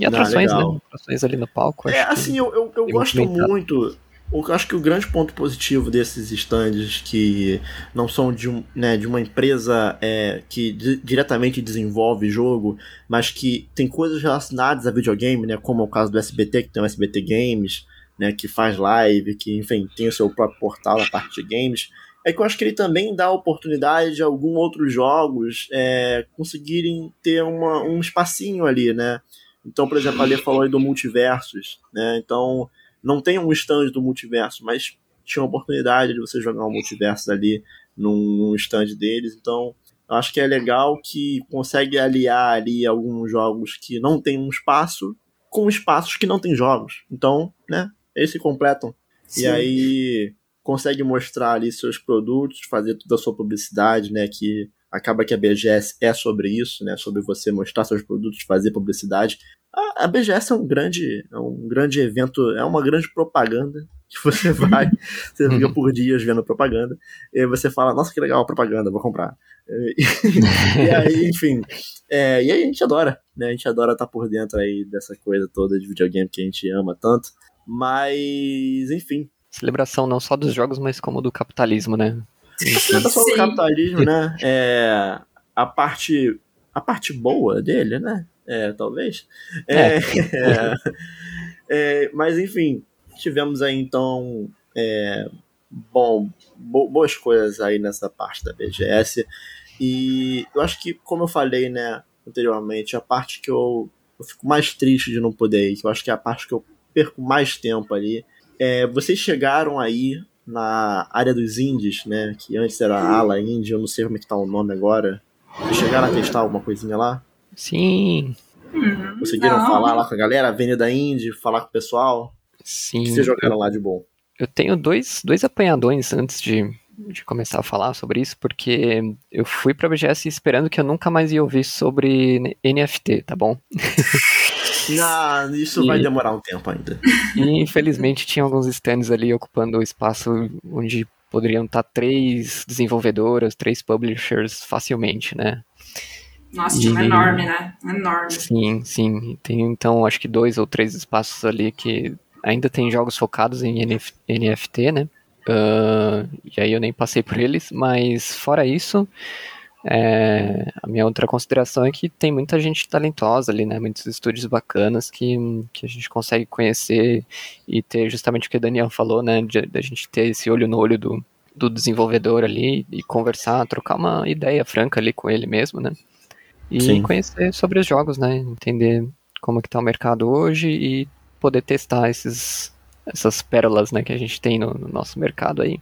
E Ah, atrações, né? Atrações ali no palco. É, acho que- assim, eu, eu, eu gosto muito. O que eu acho que o grande ponto positivo desses stands que não são de, um, né, de uma empresa é, que di- diretamente desenvolve jogo, mas que tem coisas relacionadas a videogame, né, como é o caso do SBT, que tem o SBT Games, né, que faz live, que, enfim, tem o seu próprio portal na parte de games, é que eu acho que ele também dá a oportunidade de alguns outros jogos é, conseguirem ter uma, um espacinho ali, né? Então, por exemplo, a Lê falou aí do Multiversos, né? Então, não tem um stand do Multiverso, mas tinha a oportunidade de você jogar um Multiverso ali num, stand deles. Então, acho que é legal que consegue aliar ali alguns jogos que não tem um espaço com espaços que não tem jogos. Então, né? Eles se completam. Sim. E aí consegue mostrar ali seus produtos, fazer toda a sua publicidade, né? Que acaba que a BGS é sobre isso, né? Sobre você mostrar seus produtos, fazer publicidade. A, a BGS é um grande, é um grande evento, é uma grande propaganda que você *laughs* vai, você fica por dias vendo propaganda, e aí você fala, nossa, que legal a propaganda, vou comprar. E, *laughs* e aí, enfim, é, e aí a gente adora, né? A gente adora estar por dentro aí dessa coisa toda de videogame que a gente ama tanto. Mas, enfim, Celebração não só dos jogos, mas como do capitalismo, né? Enfim, Celebração do Sim. capitalismo, né? *laughs* É a parte a parte boa dele, né? É, talvez. É, é, *laughs* é, mas enfim, tivemos aí então é, bom bo- boas coisas aí nessa parte da BGS e eu acho que como eu falei, né, anteriormente, a parte que eu, eu fico mais triste de não poder ir, que eu acho que é a parte que eu perco mais tempo ali. É, vocês chegaram aí na área dos indies, né? Que antes era a ala indie, eu não sei como é que tá o nome agora. Vocês chegaram a testar alguma coisinha lá? Sim, Hum, Conseguiram não. falar lá com a galera, Avenida Indie, falar com o pessoal? O sim. que vocês jogaram lá de bom? Eu tenho dois, dois apanhadões antes de, de começar a falar sobre isso, porque eu fui pra BGS esperando que eu nunca mais ia ouvir sobre NFT, tá bom? *laughs* Ah, isso E- vai demorar um tempo ainda. E *laughs* infelizmente tinha alguns stands ali ocupando o espaço onde poderiam estar três desenvolvedoras, três publishers facilmente, né? Nossa, tinha um E- enorme, né? Enorme. Sim, sim. Tem então acho que dois ou três espaços ali que ainda tem jogos focados em NF NFT, né? Ah, e aí eu nem passei por eles, mas fora isso, é, a minha outra consideração é que tem muita gente talentosa ali, né? Muitos estúdios bacanas que, que a gente consegue conhecer e ter justamente o que o Daniel falou, né? De, de a gente ter esse olho no olho do, do desenvolvedor ali e conversar, trocar uma ideia franca ali com ele mesmo, né? E Sim. conhecer sobre os jogos, né? Entender como que tá o mercado hoje e poder testar esses, essas pérolas, né, que a gente tem no, no nosso mercado aí.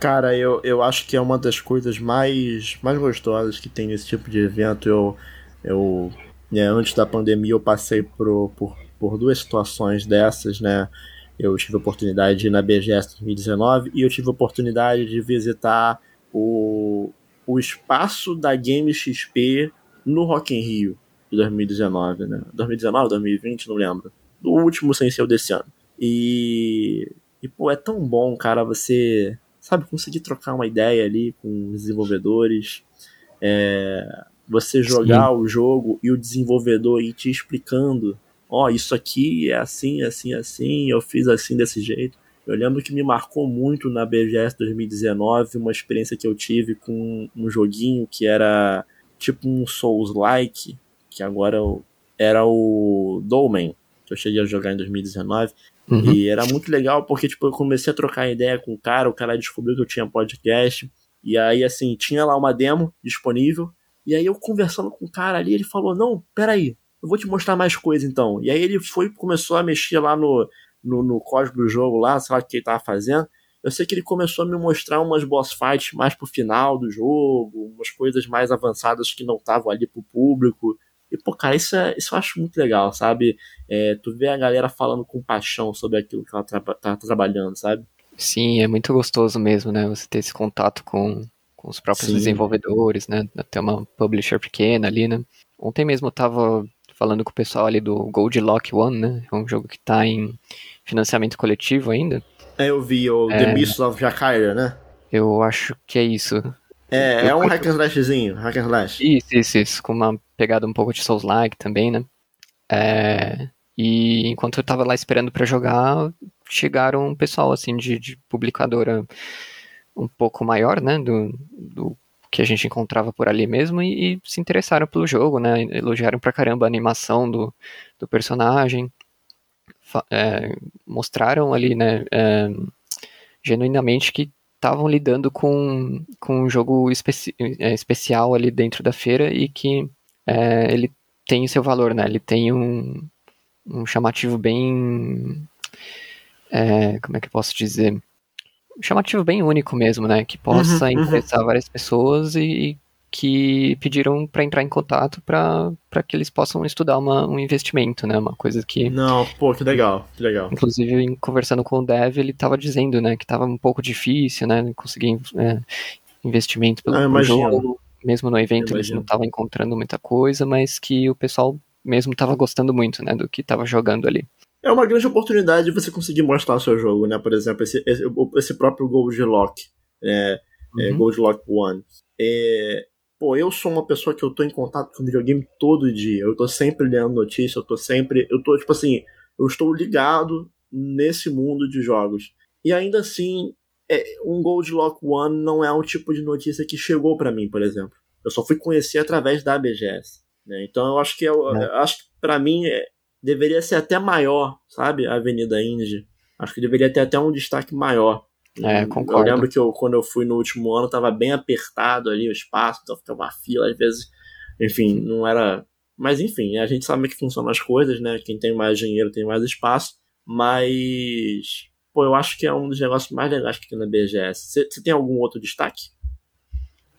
Cara, eu, eu acho que é uma das coisas mais, mais gostosas que tem nesse tipo de evento. Eu, eu né, antes da pandemia, eu passei por, por, por duas situações dessas, né? Eu tive a oportunidade de ir na BGS 2019 e eu tive a oportunidade de visitar o, o espaço da Game XP no Rock in Rio de 2019, né? 2019, 2020, não lembro. Do último sem ser desse ano. E, e pô, é tão bom, cara, você sabe, conseguir trocar uma ideia ali com os desenvolvedores, é, Você jogar Sim. o jogo e o desenvolvedor ir te explicando, ó, oh, isso aqui é assim, assim, assim, eu fiz assim desse jeito. Eu lembro que me marcou muito na BGS 2019 uma experiência que eu tive com um joguinho que era tipo um Souls-like, que agora era o Dolmen, que eu cheguei a jogar em 2019. Uhum. E era muito legal porque tipo, eu comecei a trocar ideia com o cara, o cara descobriu que eu tinha podcast. E aí, assim, tinha lá uma demo disponível. E aí eu conversando com o cara ali, ele falou: Não, peraí, eu vou te mostrar mais coisa então. E aí ele foi começou a mexer lá no, no, no código do jogo lá, sei lá o que ele tava fazendo. Eu sei que ele começou a me mostrar umas boss fights mais pro final do jogo, umas coisas mais avançadas que não estavam ali pro público. E, pô, cara, isso, é, isso eu acho muito legal, sabe? É, tu vê a galera falando com paixão sobre aquilo que ela tra tá trabalhando, sabe? Sim, é muito gostoso mesmo, né? Você ter esse contato com, com os próprios Sim. desenvolvedores, né? Até uma publisher pequena ali, né? Ontem mesmo eu tava falando com o pessoal ali do Gold Lock One, né? É um jogo que tá em financiamento coletivo ainda. É, eu vi o é... The Beasts of Jakaira, né? Eu acho que é isso. É, é um hack and slashzinho, hack and slash. Isso, isso, isso, com uma pegada um pouco de Souls-like também, né? É, e enquanto eu tava lá esperando para jogar, chegaram um pessoal, assim, de, de, publicadora um pouco maior, né, do, do que a gente encontrava por ali mesmo, e, e, se interessaram pelo jogo, né, elogiaram pra caramba a animação do, do personagem, é, mostraram ali, né, é, genuinamente que estavam lidando com, com um jogo especi é, especial ali dentro da feira e que é, ele tem seu valor, né? Ele tem um, um chamativo bem. É, como é que eu posso dizer? Um chamativo bem único mesmo, né? Que possa uhum, uhum. interessar uhum. várias pessoas e, que pediram para entrar em contato para que eles possam estudar uma, um investimento, né? Uma coisa que. Não, pô, que legal, que legal. Inclusive, conversando com o Dev, ele estava dizendo, né, que estava um pouco difícil, né? Conseguir é, investimento pelo, ah, jogo. Mesmo no evento eles não estavam encontrando muita coisa, mas que o pessoal mesmo estava gostando muito, né, do que estava jogando ali. É uma grande oportunidade de você conseguir mostrar o seu jogo, né? Por exemplo, esse, esse, esse próprio Gold Lock, é, é uhum. é, Gold Lock One. É, pô, eu sou uma pessoa que eu tô em contato com videogame todo dia. Eu tô sempre lendo notícia, eu tô sempre. Eu tô, tipo assim, eu estou ligado nesse mundo de jogos. E ainda assim, é, um Gold Lock One não é um tipo de notícia que chegou para mim, por exemplo. Eu só fui conhecer através da BGS. Né? Então eu acho que eu, é. eu acho que para mim é, deveria ser até maior, sabe? A Avenida Indy. Acho que deveria ter até um destaque maior. É, concordo. Eu lembro que eu, quando eu fui no último ano, tava bem apertado ali o espaço, então ficava uma fila, às vezes, enfim, não era. Mas enfim, a gente sabe que funcionam as coisas, né? Quem tem mais dinheiro tem mais espaço, mas. Pô, eu acho que é um dos negócios mais legais que tem na BGS. Você tem algum outro destaque?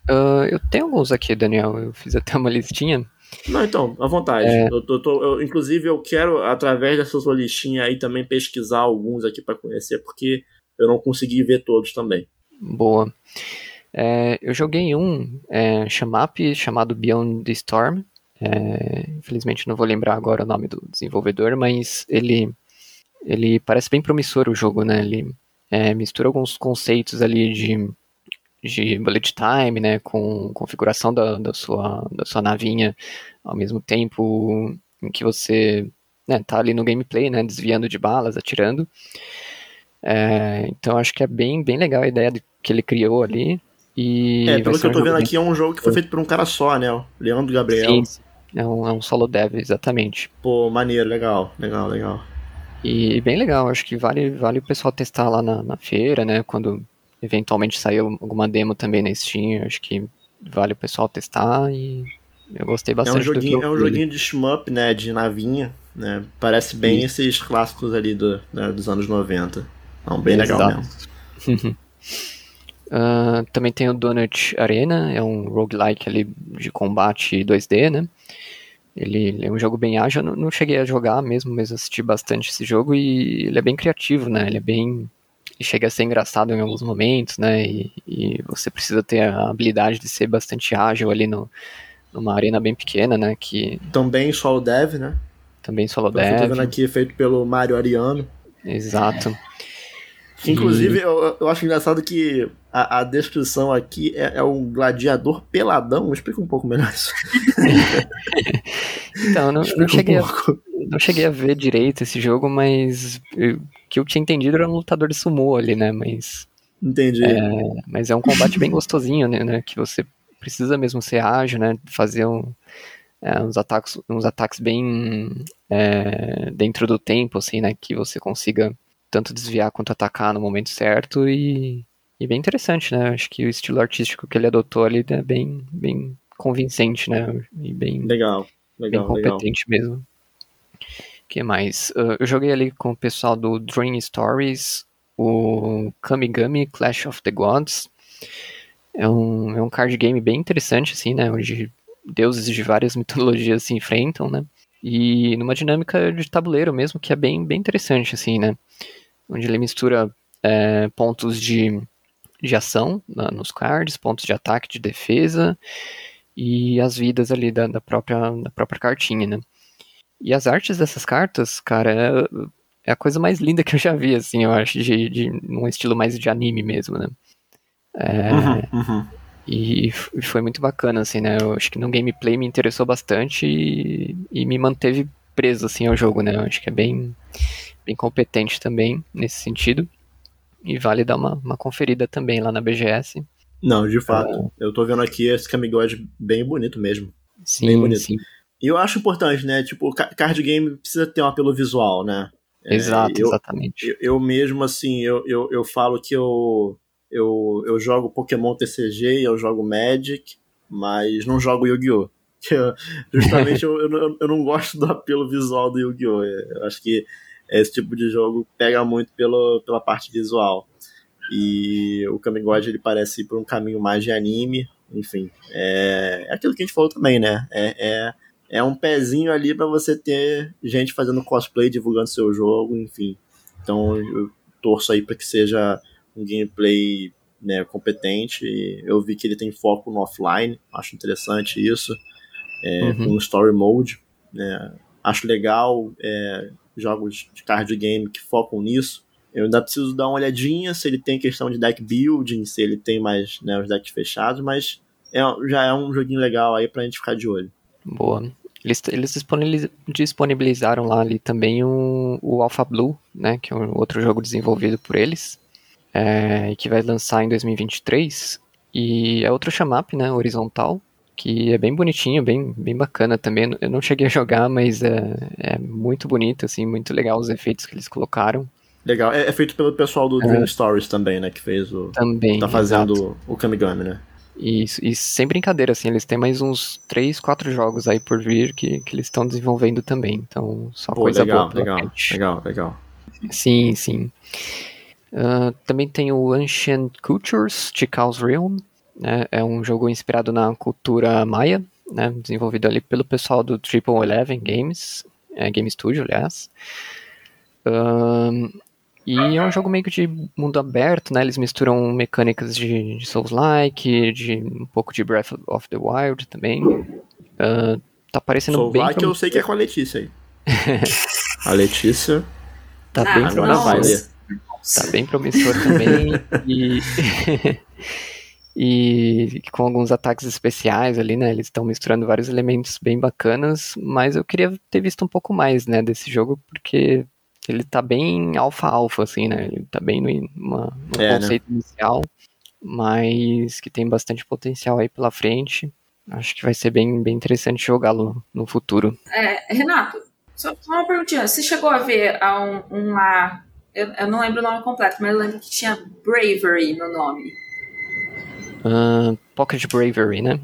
Uh, eu tenho alguns aqui, Daniel. Eu fiz até uma listinha. Não, então, à vontade. É... Eu, eu, eu, inclusive, eu quero, através dessa sua listinha aí, também pesquisar alguns aqui para conhecer, porque eu não consegui ver todos também. Boa. É, eu joguei um é, chamap chamado Beyond the Storm. É, infelizmente não vou lembrar agora o nome do desenvolvedor, mas ele, ele parece bem promissor o jogo, né? Ele é, mistura alguns conceitos ali de, de bullet time, né? Com configuração da, da, sua, da sua navinha, ao mesmo tempo em que você né, tá ali no gameplay, né? Desviando de balas, atirando. É, então acho que é bem, bem legal a ideia que ele criou ali. E é, pelo que eu tô vendo aqui, é um jogo que foi feito por um cara só, né? O Leandro Gabriel. Sim, é um, é um solo dev, exatamente. Pô, maneiro, legal, legal, legal. E bem legal, acho que vale, vale o pessoal testar lá na, na feira, né? Quando eventualmente sair alguma demo também na Steam, acho que vale o pessoal testar e eu gostei bastante. É um joguinho, é um joguinho de shmup, né? De navinha, né? Parece bem esses clássicos ali do, né, dos anos 90. Então, bem legal mesmo. uh, *laughs* também tem o Donut Arena, é um roguelike ali de combate 2D, né? Ele, é um jogo bem ágil, eu não, não, cheguei a jogar mesmo, mas assisti bastante esse jogo e ele é bem criativo, né? Ele é bem. Ele chega a ser engraçado em alguns momentos, né? E, e você precisa ter a habilidade de ser bastante ágil ali no, numa arena bem pequena, né? Que... Também solo dev, né? Também solo dev. Eu tô vendo aqui, feito pelo Mario Ariano. Exato. Inclusive, eu, eu acho engraçado que a, a descrição aqui é, é, um gladiador peladão. Explica um pouco melhor isso. *laughs* então, não, não cheguei um a, não cheguei a ver direito esse jogo, mas o que eu tinha entendido era um lutador de sumô ali, né? Mas. Entendi. É, mas é um combate bem gostosinho, né, né? Que você precisa mesmo ser ágil, né? Fazer um, é, uns, ataques, uns ataques bem é, dentro do tempo, assim, né? Que você consiga tanto desviar quanto atacar no momento certo e, e bem interessante, né? Acho que o estilo artístico que ele adotou ali é bem, bem convincente, né? E bem, legal, legal, bem competente legal. mesmo. O que mais? Uh, eu joguei ali com o pessoal do Dream Stories, o Kamigami Clash of the Gods. É um, é um card game bem interessante, assim, né? Onde deuses de várias *laughs* mitologias se enfrentam, né? E numa dinâmica de tabuleiro mesmo, que é bem, bem interessante, assim, né? Onde ele mistura é, pontos de, de ação na, nos cards, pontos de ataque, de defesa e as vidas ali da, da, própria, da própria cartinha, né? E as artes dessas cartas, cara, é, é a coisa mais linda *laughs* que eu já vi, assim, eu acho, de, de um estilo mais de anime mesmo, né? É, uhum, uhum. E foi muito bacana, assim, né? Eu acho que no gameplay me interessou bastante e, e me manteve preso, assim, ao jogo, né? Eu acho que é bem, bem competente também nesse sentido. E vale dar uma, uma conferida também lá na BGS. Não, de fato. É... Eu tô vendo aqui esse Camigode bem bonito mesmo. Sim, bem bonito. sim. E eu acho importante, né? Tipo, card game precisa ter um apelo visual, né? Exato, é, eu, exatamente. Eu, eu, mesmo, assim, eu, eu, eu falo que eu eu, eu jogo Pokémon TCG eu jogo Magic, mas não jogo Yu-Gi-Oh! *laughs* Justamente eu, eu, eu, não gosto do apelo visual do Yu-Gi-Oh! Eu acho que esse tipo de jogo pega muito pelo, pela parte visual. E o Kamigod ele parece ir por um caminho mais de anime, enfim. É, é aquilo que a gente falou também, né? É, é, é um pezinho ali para você ter gente fazendo cosplay, divulgando seu jogo, enfim. Então eu torço aí para que seja um gameplay né, competente. Eu vi que ele tem foco no offline, acho interessante isso. É, uhum. Com story mode. Né, acho legal é, jogos de card game que focam nisso. Eu ainda preciso dar uma olhadinha se ele tem questão de deck building, se ele tem mais né, os decks fechados, mas é, já é um joguinho legal aí pra gente ficar de olho. Boa. Eles, eles disponibilizaram lá ali também o, o Alpha Blue, né, que é um outro jogo desenvolvido por eles é, que vai lançar em 2023. E é outro chamap, né, horizontal, que é bem bonitinho, bem, bem bacana também. Eu não cheguei a jogar, mas é, é muito bonito, assim, muito legal os efeitos que eles colocaram. Legal, é, é feito pelo pessoal do Dream é. Stories também, né, que fez o... Também, Tá fazendo exato. o Kamigami, né? E, e sem brincadeira, assim, eles têm mais uns 3, 4 jogos aí por vir que, que eles estão desenvolvendo também. Então, só Pô, coisa legal, boa. Legal, legal, legal. Sim, sim. Uh, também tem o Ancient Cultures, Chical's Realm, né? é um jogo inspirado na cultura maia, né? desenvolvido ali pelo pessoal do Triple Eleven Games, é, Game Studio, aliás. Uh, e é um jogo meio que de mundo aberto, né? Eles misturam mecânicas de, de Souls-like, de um pouco de Breath of the Wild também. Uh, tá parecendo Soul bem... Souls-like eu sei que é com a Letícia aí. *laughs* a Letícia... Tá ah, bem vai ler. Tá bem promissor também. e, *laughs* e com alguns ataques especiais ali, né? Eles estão misturando vários elementos bem bacanas, mas eu queria ter visto um pouco mais, né, desse jogo, porque ele tá bem alfa-alfa, assim, né? Ele tá bem no, no é, né? conceito né? inicial, mas que tem bastante potencial aí pela frente. Acho que vai ser bem, bem interessante jogá-lo no futuro. É, Renato, só uma perguntinha. Você chegou a ver um, uma eu, eu, não lembro o nome completo, mas eu lembro que tinha Bravery no nome. Uh, Pocket Bravery, né?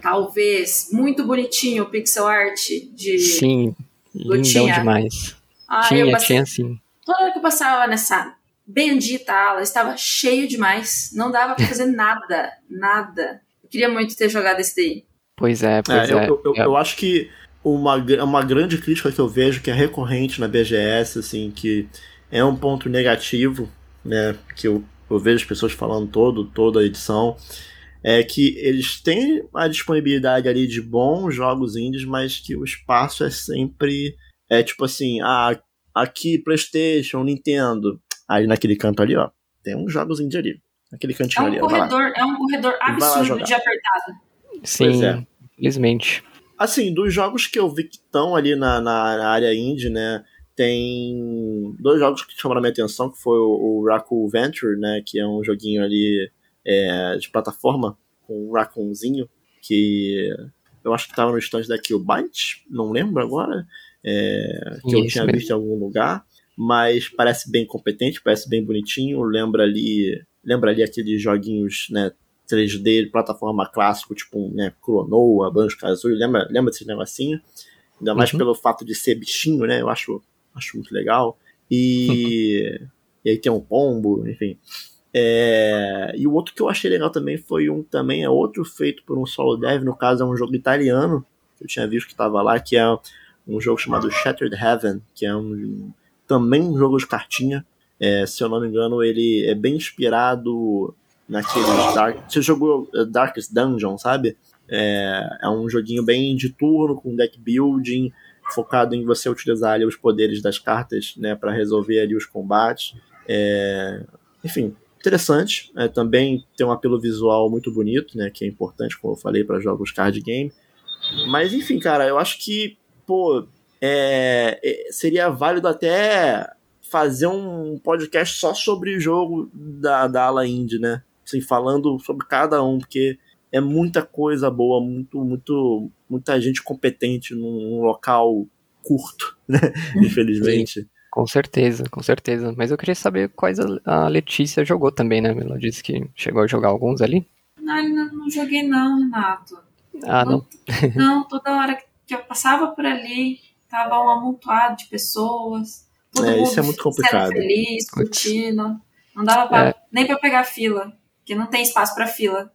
Talvez. Muito bonitinho o pixel art de. Sim, lindão demais. Ah, tinha, passei... tinha sim. Toda hora que eu passava nessa bendita aula, estava cheio demais. Não dava pra fazer nada. Nada. Eu queria muito ter jogado esse daí. Pois é, pois é. é. Eu, eu, eu, acho que uma, uma grande crítica que eu vejo que é recorrente na BGS, assim, que é um ponto negativo, né, que eu, eu vejo as pessoas falando todo, toda a edição, é que eles têm a disponibilidade ali de bons jogos indies, mas que o espaço é sempre é tipo assim, ah, aqui PlayStation, Nintendo, aí naquele canto ali, ó, tem uns jogos indies ali. Aquele cantinho é um ali. Corredor, é um corredor absurdo de apertado. Sim, é. infelizmente. Assim, dos jogos que eu vi que estão ali na, na área indie, né? Tem dois jogos que chamaram a minha atenção, que foi o, o Raccoon Venture, né? Que é um joguinho ali é, de plataforma com um Raccoonzinho, que eu acho que estava no stand da Killbyte, não lembro agora, é, que Isso eu tinha mesmo. visto em algum lugar, mas parece bem competente, parece bem bonitinho, lembra ali, lembra ali aqueles joguinhos, né, 3D, plataforma clássico, tipo, né, Cronoa, Banjo-Kazooie, lembra, lembra desse negocinho? Ainda mais uhum. pelo fato de ser bichinho, né, eu acho, acho muito legal. E, *laughs* e aí tem um pombo, enfim. É, e o outro que eu achei legal também foi um também é outro feito por um solo dev, no caso é um jogo italiano, que eu tinha visto que estava lá, que é um jogo chamado Shattered Heaven, que é um também um jogo de cartinha. É, se eu não me engano, ele é bem inspirado naqueles Dark. Você jogou uh, Darkest Dungeon, sabe? É, é um joguinho bem de turno, com deck building, focado em você utilizar ali os poderes das cartas, né, para resolver ali os combates. É, enfim, interessante. É, também tem um apelo visual muito bonito, né? Que é importante, como eu falei, para jogos card game. Mas enfim, cara, eu acho que, pô, é, é, seria válido até fazer um podcast só sobre o jogo da, da ala indie, né? Assim, falando sobre cada um, porque é muita coisa boa, muito, muito, muita gente competente num local curto, *laughs* né? Infelizmente. Sim. Com certeza, com certeza. Mas eu queria saber quais a, Letícia jogou também, né? Ela disse que chegou a jogar alguns ali. Não, não, não joguei não, Renato. Ah, não? Não, *laughs* não toda hora que eu passava por ali, tava um amontoado de pessoas. Todo é, isso é muito complicado. feliz, curtindo. Não dava pra, é. nem para pegar fila, porque não tem espaço para fila.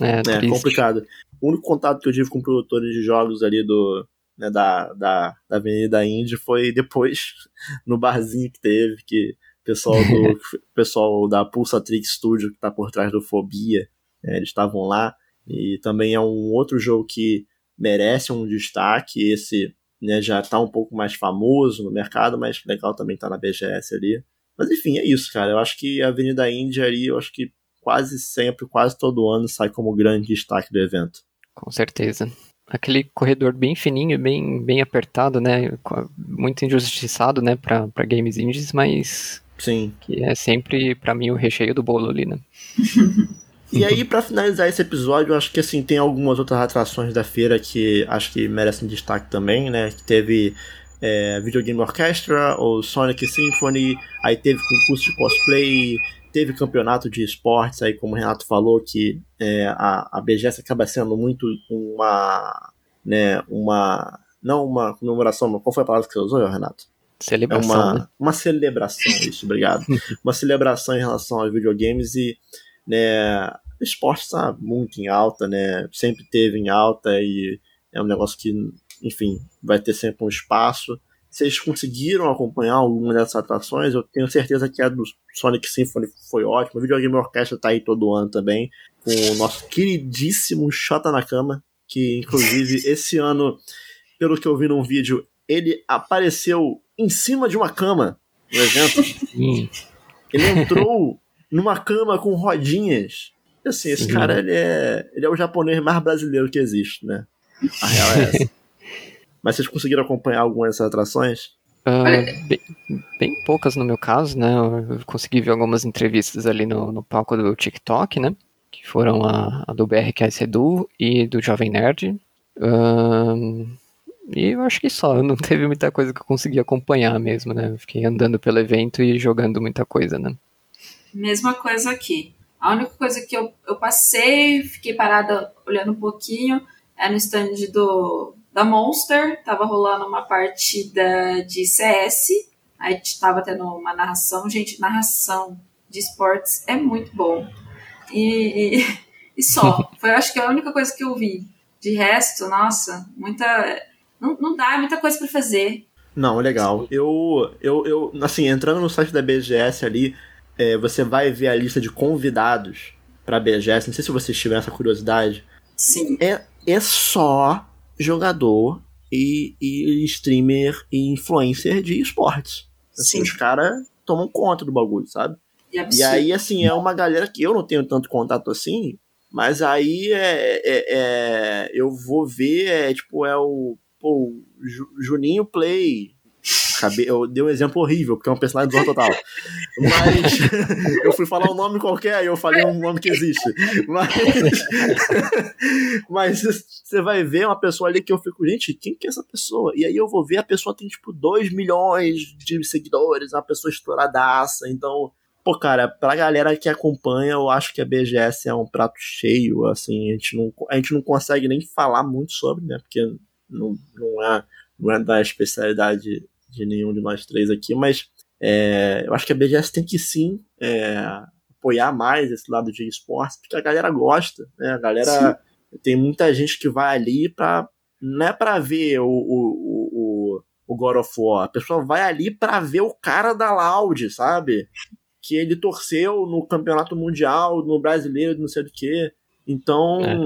É, é complicado. O único contato que eu tive com produtores de jogos ali do, né, da, da, da Avenida Indy foi depois *laughs* no barzinho que teve, que o pessoal, do, *laughs* pessoal da Pulsatrix Studio, que está por trás do Fobia, né, eles estavam lá. E também é um outro jogo que merece um destaque. Esse né, já está um pouco mais famoso no mercado, mas legal também tá na BGS ali. Mas enfim, é isso, cara. Eu acho que a Avenida Índia ali, eu acho que quase sempre, quase todo ano sai como grande destaque do evento. Com certeza aquele corredor bem fininho, bem, bem apertado, né? Muito injustiçado, né, para games indies, mas. Sim. Que é sempre, para mim, o recheio do bolo ali, né? E aí, para finalizar esse episódio, eu acho que assim, tem algumas outras atrações da feira que acho que merecem destaque também, né? Que teve é, Videogame Orchestra, o Sonic Symphony, aí teve concurso de cosplay, teve campeonato de esportes aí, como o Renato falou, que é, a, a BGS acaba sendo muito uma, né, uma, não uma comemoração, qual foi a palavra que você usou, Renato? Celebração. É uma, né? uma celebração, isso, obrigado. *laughs* uma celebração em relação aos videogames e, né, o esporte está muito em alta, né, sempre teve em alta e é um negócio que, enfim, vai ter sempre um espaço vocês conseguiram acompanhar alguma dessas atrações, eu tenho certeza que a do Sonic Symphony foi ótima. O Videogame Orchestra tá aí todo ano também, com o nosso queridíssimo Shota na Cama, que inclusive *laughs* esse ano, pelo que eu vi num vídeo, ele apareceu em cima de uma cama no evento. Ele entrou numa cama com rodinhas. E assim, esse Sim. cara ele é, ele é o japonês mais brasileiro que existe, né? A real é essa. *laughs* Mas vocês conseguiram acompanhar algumas dessas atrações? Uh, bem, bem, poucas no meu caso, né? Eu consegui ver algumas entrevistas ali no, no palco do TikTok, né? Que foram a, a do BRQS Edu e do Jovem Nerd. Uh, e eu acho que só, *laughs* não teve muita coisa que eu consegui acompanhar mesmo, né? fiquei andando pelo evento e jogando muita coisa, né? Mesma coisa aqui. A única coisa que eu, eu passei, fiquei parada olhando um pouquinho, é no stand do da Monster, tava rolando uma partida de CS, aí tava tendo uma narração. Gente, narração de esportes é muito bom. E, e, e só. *laughs* Foi, acho que a única coisa que eu vi. De resto, nossa, muita. Não, não dá, é muita coisa para fazer. Não, legal. Eu, eu, eu, assim, entrando no site da BGS ali, é, você vai ver a lista de convidados pra BGS. Não sei se vocês tiveram essa curiosidade. Sim. É, é só jogador e, e streamer e influencer de esportes. Assim, os caras tomam conta do bagulho, sabe? E, e aí, assim, é uma galera que eu não tenho tanto contato assim, mas aí é, é, é eu vou ver, é, tipo, é o pô, Juninho Play, Acabei, eu dei um exemplo horrível, porque é um personagem do Total. Mas *laughs* eu fui falar um nome qualquer e eu falei um nome que existe. Mas, *laughs* mas você vai ver uma pessoa ali que eu fico, gente, quem que é essa pessoa? E aí eu vou ver, a pessoa tem tipo 2 milhões de seguidores, uma pessoa estouradaça. Então, pô, cara, pra galera que acompanha, eu acho que a BGS é um prato cheio, assim, a gente não, a gente não consegue nem falar muito sobre, né? Porque não, não, é, não é da especialidade de nenhum de nós três aqui, mas é, eu acho que a BGS tem que sim é, apoiar mais esse lado de esportes, porque a galera gosta, né? A galera sim. tem muita gente que vai ali para não é para ver o, o, o, o God of War, a pessoa vai ali para ver o cara da Loud, sabe? Que ele torceu no campeonato mundial, no brasileiro, não sei do que. Então, é.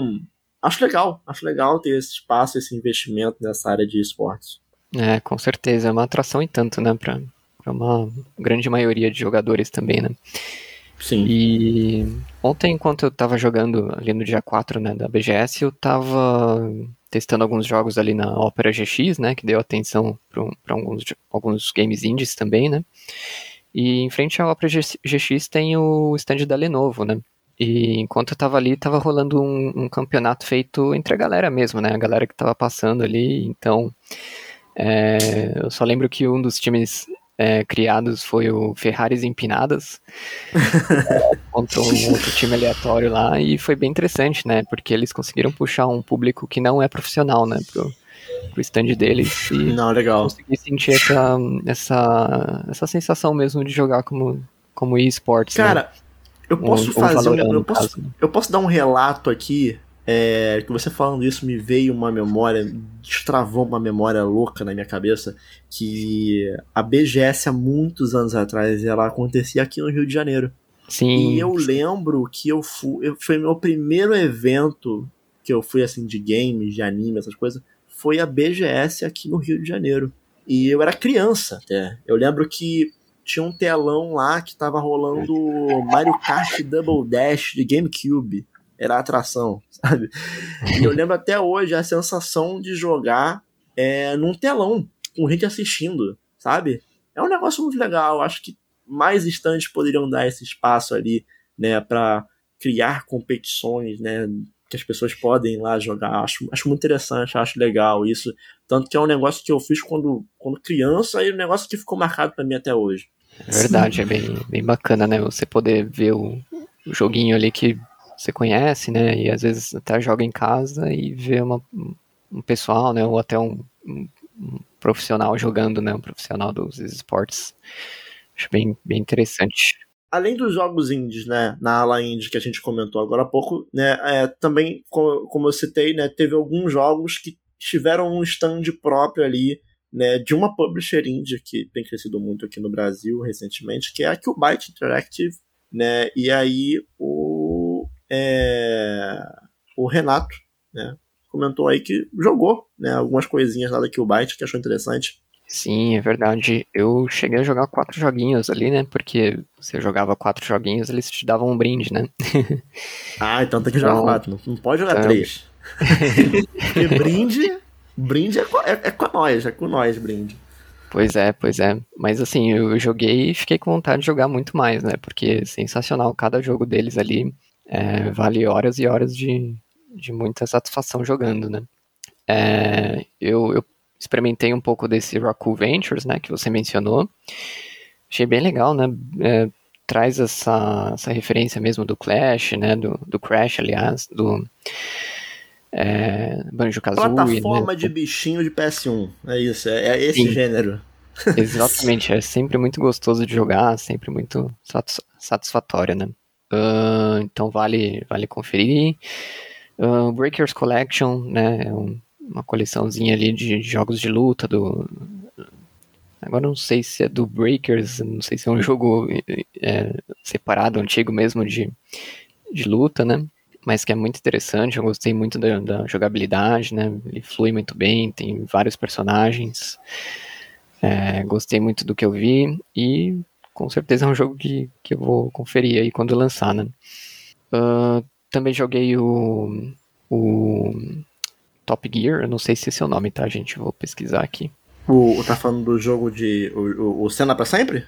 acho legal, acho legal ter esse espaço, esse investimento nessa área de esportes. É, com certeza. É uma atração e tanto, né? Pra, pra uma grande maioria de jogadores também, né? Sim. E ontem, enquanto eu tava jogando ali no dia 4, né, da BGS, eu tava testando alguns jogos ali na Opera GX, né, que deu atenção para alguns, alguns games indies também, né. E em frente à Opera GX tem o stand da Lenovo, né. E enquanto eu tava ali, tava rolando um, um campeonato feito entre a galera mesmo, né, a galera que tava passando ali, então é, eu só lembro que um dos times é, criados foi o Ferraris Empinadas *laughs* contra um outro time aleatório lá e foi bem interessante, né? Porque eles conseguiram puxar um público que não é profissional, né? Pro, pro stand deles e não, legal. consegui sentir essa, essa, essa sensação mesmo de jogar como, como esportes. Né? Cara, né? eu posso fazer um, eu, posso, né? eu posso dar um relato aqui é, que você falando isso me veio uma memória, destravou uma memória louca na minha cabeça, que a BGS há muitos anos atrás ela acontecia aqui no Rio de Janeiro. Sim. E eu lembro que eu fui, foi meu primeiro evento que eu fui assim de games, de anime, essas coisas, foi a BGS aqui no Rio de Janeiro. E eu era criança até. Eu lembro que tinha um telão lá que tava rolando Mario Kart Double Dash de GameCube era a atração, *laughs* sabe? E eu lembro até hoje a sensação de jogar é, num telão, com gente assistindo, sabe? É um negócio muito legal. Acho que mais instantes poderiam dar esse espaço ali, né, para criar competições, né, que as pessoas podem ir lá jogar. Acho, acho muito interessante, acho legal isso. Tanto que é um negócio que eu fiz quando, quando criança e um negócio que ficou marcado para mim até hoje. É verdade, é bem, bem bacana, né? Você poder ver o, o joguinho ali que você conhece, né? E às vezes até joga em casa e vê uma, um pessoal, né? Ou até um, um, um profissional jogando, né? Um profissional dos esportes. Acho bem, bem interessante. Além dos jogos indies, né? Na ala indie que a gente comentou agora há pouco, né? É, também, como, eu citei, né? Teve alguns jogos que tiveram um stand próprio ali, né, de uma publisher indie que tem crescido muito aqui no Brasil recentemente, que é a Qbyte Interactive, né, e aí o é, o Renato, né, comentou aí que jogou, né, algumas coisinhas lá da Byte que achou interessante. Sim, é verdade. Eu cheguei a jogar quatro joguinhos ali, né? Porque você jogava quatro joguinhos, eles te davam um brinde, né? *laughs* ah, então tem que jogar então, quatro. Não pode jogar então... três. *laughs* Porque brinde, brinde é, é, é com nós, é com nós, brinde. Pois é, pois é. Mas assim, eu joguei e fiquei com vontade de jogar muito mais, né? Porque é sensacional cada jogo deles ali é, vale horas e horas de, de muita satisfação jogando, né? É, eu, eu, experimentei um pouco desse Raku Ventures, né, que você mencionou. Achei bem legal, né? É, traz essa, essa referência mesmo do Clash, né? Do, do Crash, aliás, do é, Banjo-Kazooie. Plataforma né? de bichinho de PS1, é isso, é, é esse Sim. gênero. Exatamente, é sempre muito gostoso de jogar, sempre muito satisfatório, né? Uh, então vale, vale conferir. Uh, Breakers Collection, né? É um, uma coleçãozinha ali de, jogos de luta do. Agora não sei se é do Breakers, não sei se é um *laughs* jogo é, separado, antigo mesmo de, de luta, né? Mas que é muito interessante, eu gostei muito da, da jogabilidade, né? Ele flui muito bem, tem vários personagens. É, gostei muito do que eu vi e com certeza é um jogo que, que eu vou conferir aí quando lançar, né? Uh, também joguei o, o Top Gear, eu não sei se esse é o nome, tá, gente? Vou pesquisar aqui. O, tá falando do jogo de. O, o, o Cena pra Sempre?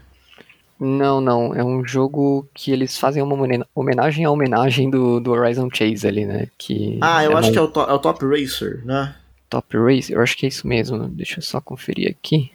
Não, não. É um jogo que eles fazem uma homenagem à homenagem do, do Horizon Chase ali, né? Que ah, eu é acho uma... que é o, to, é o Top Racer, né? Top Racer? Eu acho que é isso mesmo. Deixa eu só conferir aqui.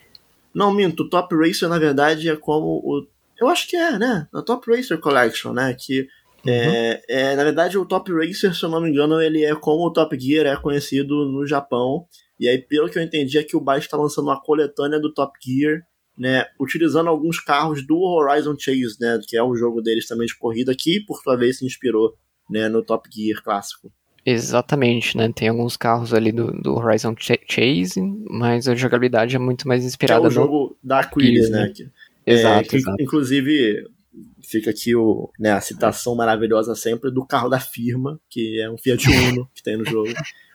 Não, minto. O Top Racer, na verdade, é como o. Eu acho que é, né? O Top Racer Collection, né? Que é, uhum. É, é, na verdade, o Top Racer, se eu não me engano, ele é como o Top Gear é conhecido no Japão. E aí, pelo que eu entendi, é que o Byte está lançando uma coletânea do Top Gear né, utilizando alguns carros do Horizon Chase, né, que é o jogo deles também de corrida, que por sua vez se inspirou né, no Top Gear clássico. Exatamente, né? Tem alguns carros ali do, do Horizon Chase, mas a jogabilidade é muito mais inspirada que é o jogo da Aquiles, né? né? Que, exato, é, que, exato. Inclusive, fica aqui o, né, a citação maravilhosa sempre do carro da firma, que é um Fiat *laughs* Uno que tem no jogo,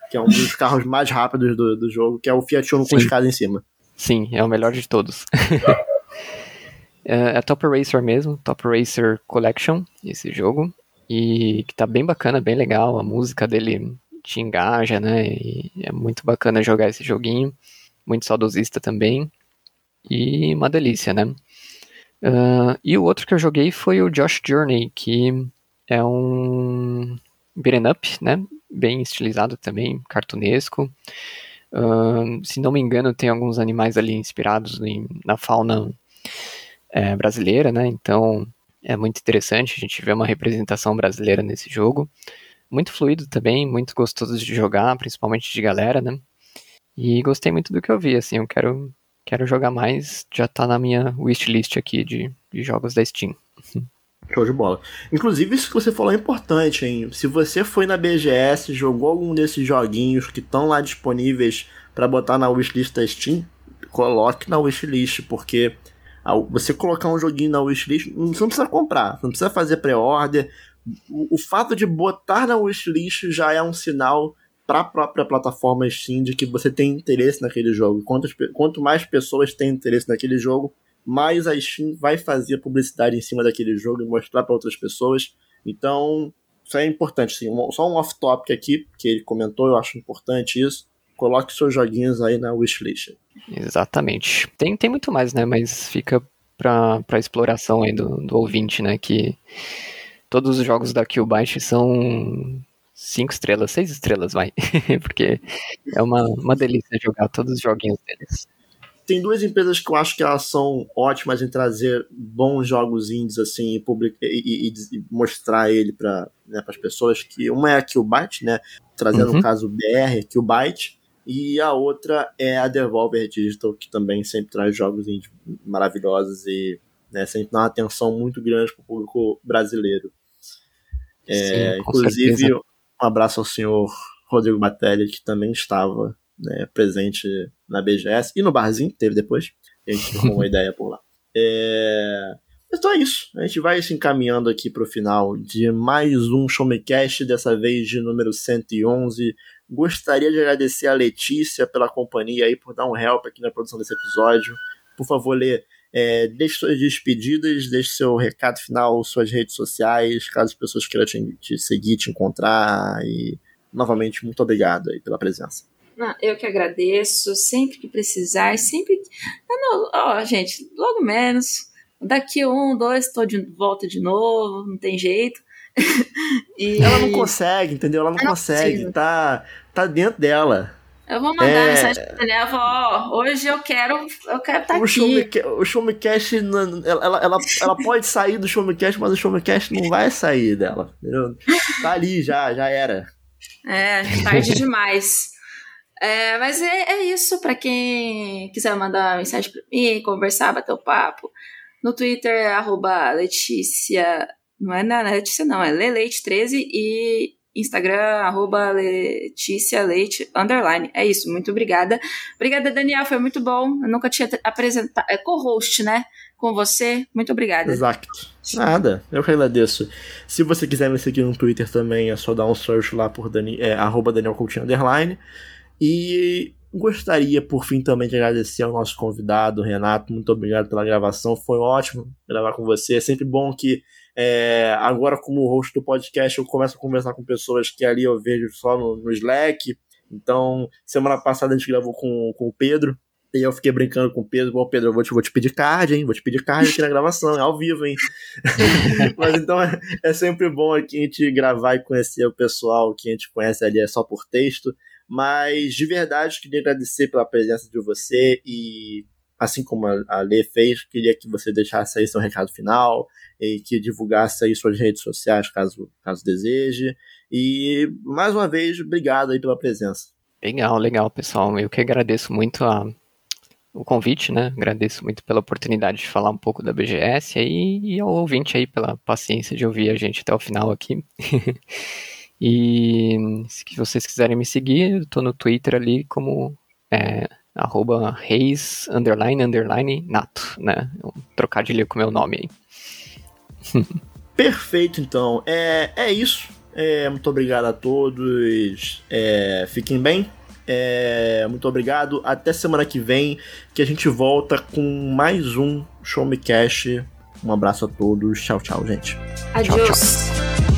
que é um dos carros mais rápidos do, do jogo, que é o Fiat Uno Sim. com escada em cima. Sim, é o melhor de todos. *laughs* é, é Top Racer mesmo, Top Racer Collection, esse jogo. E que tá bem bacana, bem legal. A música dele te engaja, né? E é muito bacana jogar esse joguinho. Muito saudosista também. E uma delícia, né? Uh, e o outro que eu joguei foi o Josh Journey, que é um beat'em up, né? Bem estilizado também, cartunesco. Uh, se não me engano, tem alguns animais ali inspirados em, na fauna é, brasileira, né? Então é muito interessante a gente ver uma representação brasileira nesse jogo. Muito fluido também, muito gostoso de jogar, principalmente de galera, né? E gostei muito do que eu vi, assim, eu quero, quero jogar mais, já tá na minha wishlist aqui de, de jogos da Steam. Show de bola. Inclusive, isso que você falou é importante, hein? Se você foi na BGS, jogou algum desses joguinhos que estão lá disponíveis para botar na wishlist da Steam, coloque na wishlist, porque você colocar um joguinho na wishlist, você não precisa comprar, não precisa fazer pré-order. O, fato de botar na wishlist já é um sinal para a própria plataforma Steam de que você tem interesse naquele jogo. Quanto, quanto mais pessoas têm interesse naquele jogo, mais a Steam vai fazer publicidade em cima daquele jogo e mostrar para outras pessoas. Então, isso é importante, sim. Só um off-topic aqui, que ele comentou, eu acho importante isso. Coloque seus joguinhos aí na wishlist. Exatamente. Tem, tem muito mais, né? Mas fica para exploração aí do, do ouvinte, né? Que todos os jogos da Killbyte são cinco estrelas, seis estrelas, vai. *laughs* Porque é uma, uma delícia jogar todos os joguinhos deles tem duas empresas que eu acho que elas são ótimas em trazer bons jogos indies assim e, e, e, e mostrar ele para né, as pessoas que uma é a Killbyte, né, trazendo uhum. no caso BR, Killbyte, e a outra é a Devolver Digital, que também sempre traz jogos maravilhosos e né, sempre dá uma atenção muito grande para o público brasileiro. É, Sim, inclusive, certeza. um abraço ao senhor Rodrigo Batelli, que também estava né, presente na BGS e no barzinho, teve depois. A gente tomou uma *laughs* ideia por lá. É... Então é isso. A gente vai se encaminhando aqui para o final de mais um Showmecast, dessa vez de número 111. Gostaria de agradecer a Letícia pela companhia aí, por dar um help aqui na produção desse episódio. Por favor, Lê, é, deixe suas despedidas, deixe seu recado final, suas redes sociais, caso as pessoas queiram te, te seguir, te encontrar. E, novamente, muito obrigado aí pela presença. Não, eu que agradeço, sempre que precisar, sempre. Ó, oh, gente, logo menos. Daqui um, dois, estou de volta de novo, não tem jeito. *laughs* e... Ela não consegue, entendeu? Ela não, não consegue, tá, tá dentro dela. Eu vou mandar é... mensagem pra Daniela e falar, ó, hoje eu quero, eu quero estar tá aqui. o Showmecast, ela, ela, ela, ela pode sair do Showmecast, mas o Showmecast não vai sair dela, entendeu? Tá ali, já, já era. É, tarde demais. É, mas é, é isso, para quem quiser mandar mensagem para mim, conversar, bater o papo. No Twitter, arroba Letícia. Não é na Letícia, não, é Leleite13 e Instagram, arroba Letícia Leite, underline. É isso, muito obrigada. Obrigada, Daniel, foi muito bom. Eu nunca tinha apresentado. É co-host, né? Com você. Muito obrigada. Exato. Nada, eu que agradeço. Se você quiser me seguir no Twitter também, é só dar um search lá por Dani, é, arroba Daniel Coutinho, underline. E gostaria, por fim, também de agradecer ao nosso convidado, Renato. Muito obrigado pela gravação. Foi ótimo gravar com você. É sempre bom que, é, agora, como host do podcast, eu começo a conversar com pessoas que ali eu vejo só no, no Slack. Então, semana passada a gente gravou com, com o Pedro. E eu fiquei brincando com o Pedro, bom, Pedro, eu vou te, vou te pedir card, hein? Vou te pedir card aqui na gravação, é ao vivo, hein? *laughs* Mas então é, é, sempre bom aqui a gente gravar e conhecer o pessoal que a gente conhece ali é só por texto. Mas de verdade, queria agradecer pela presença de você e, assim como a Lê fez, queria que você deixasse aí seu recado final e que divulgasse aí suas redes sociais, caso, caso deseje. E, mais uma vez, obrigado aí pela presença. Legal, legal, pessoal. Eu que agradeço muito a, o convite, né? Agradeço muito pela oportunidade de falar um pouco da BGS aí, e ao ouvinte aí pela paciência de ouvir a gente até o final aqui. *laughs* e se vocês quiserem me seguir, eu tô no Twitter ali como é, arroba reis, underline, underline, nato, né? Um trocadilho com o meu nome aí. *laughs* Perfeito, então. É, é isso. É, muito obrigado a todos. É, fiquem bem. É, muito obrigado. Até semana que vem, que a gente volta com mais um Show Me Cash. Um abraço a todos. Tchau, tchau, gente. Adiós. Tchau, tchau.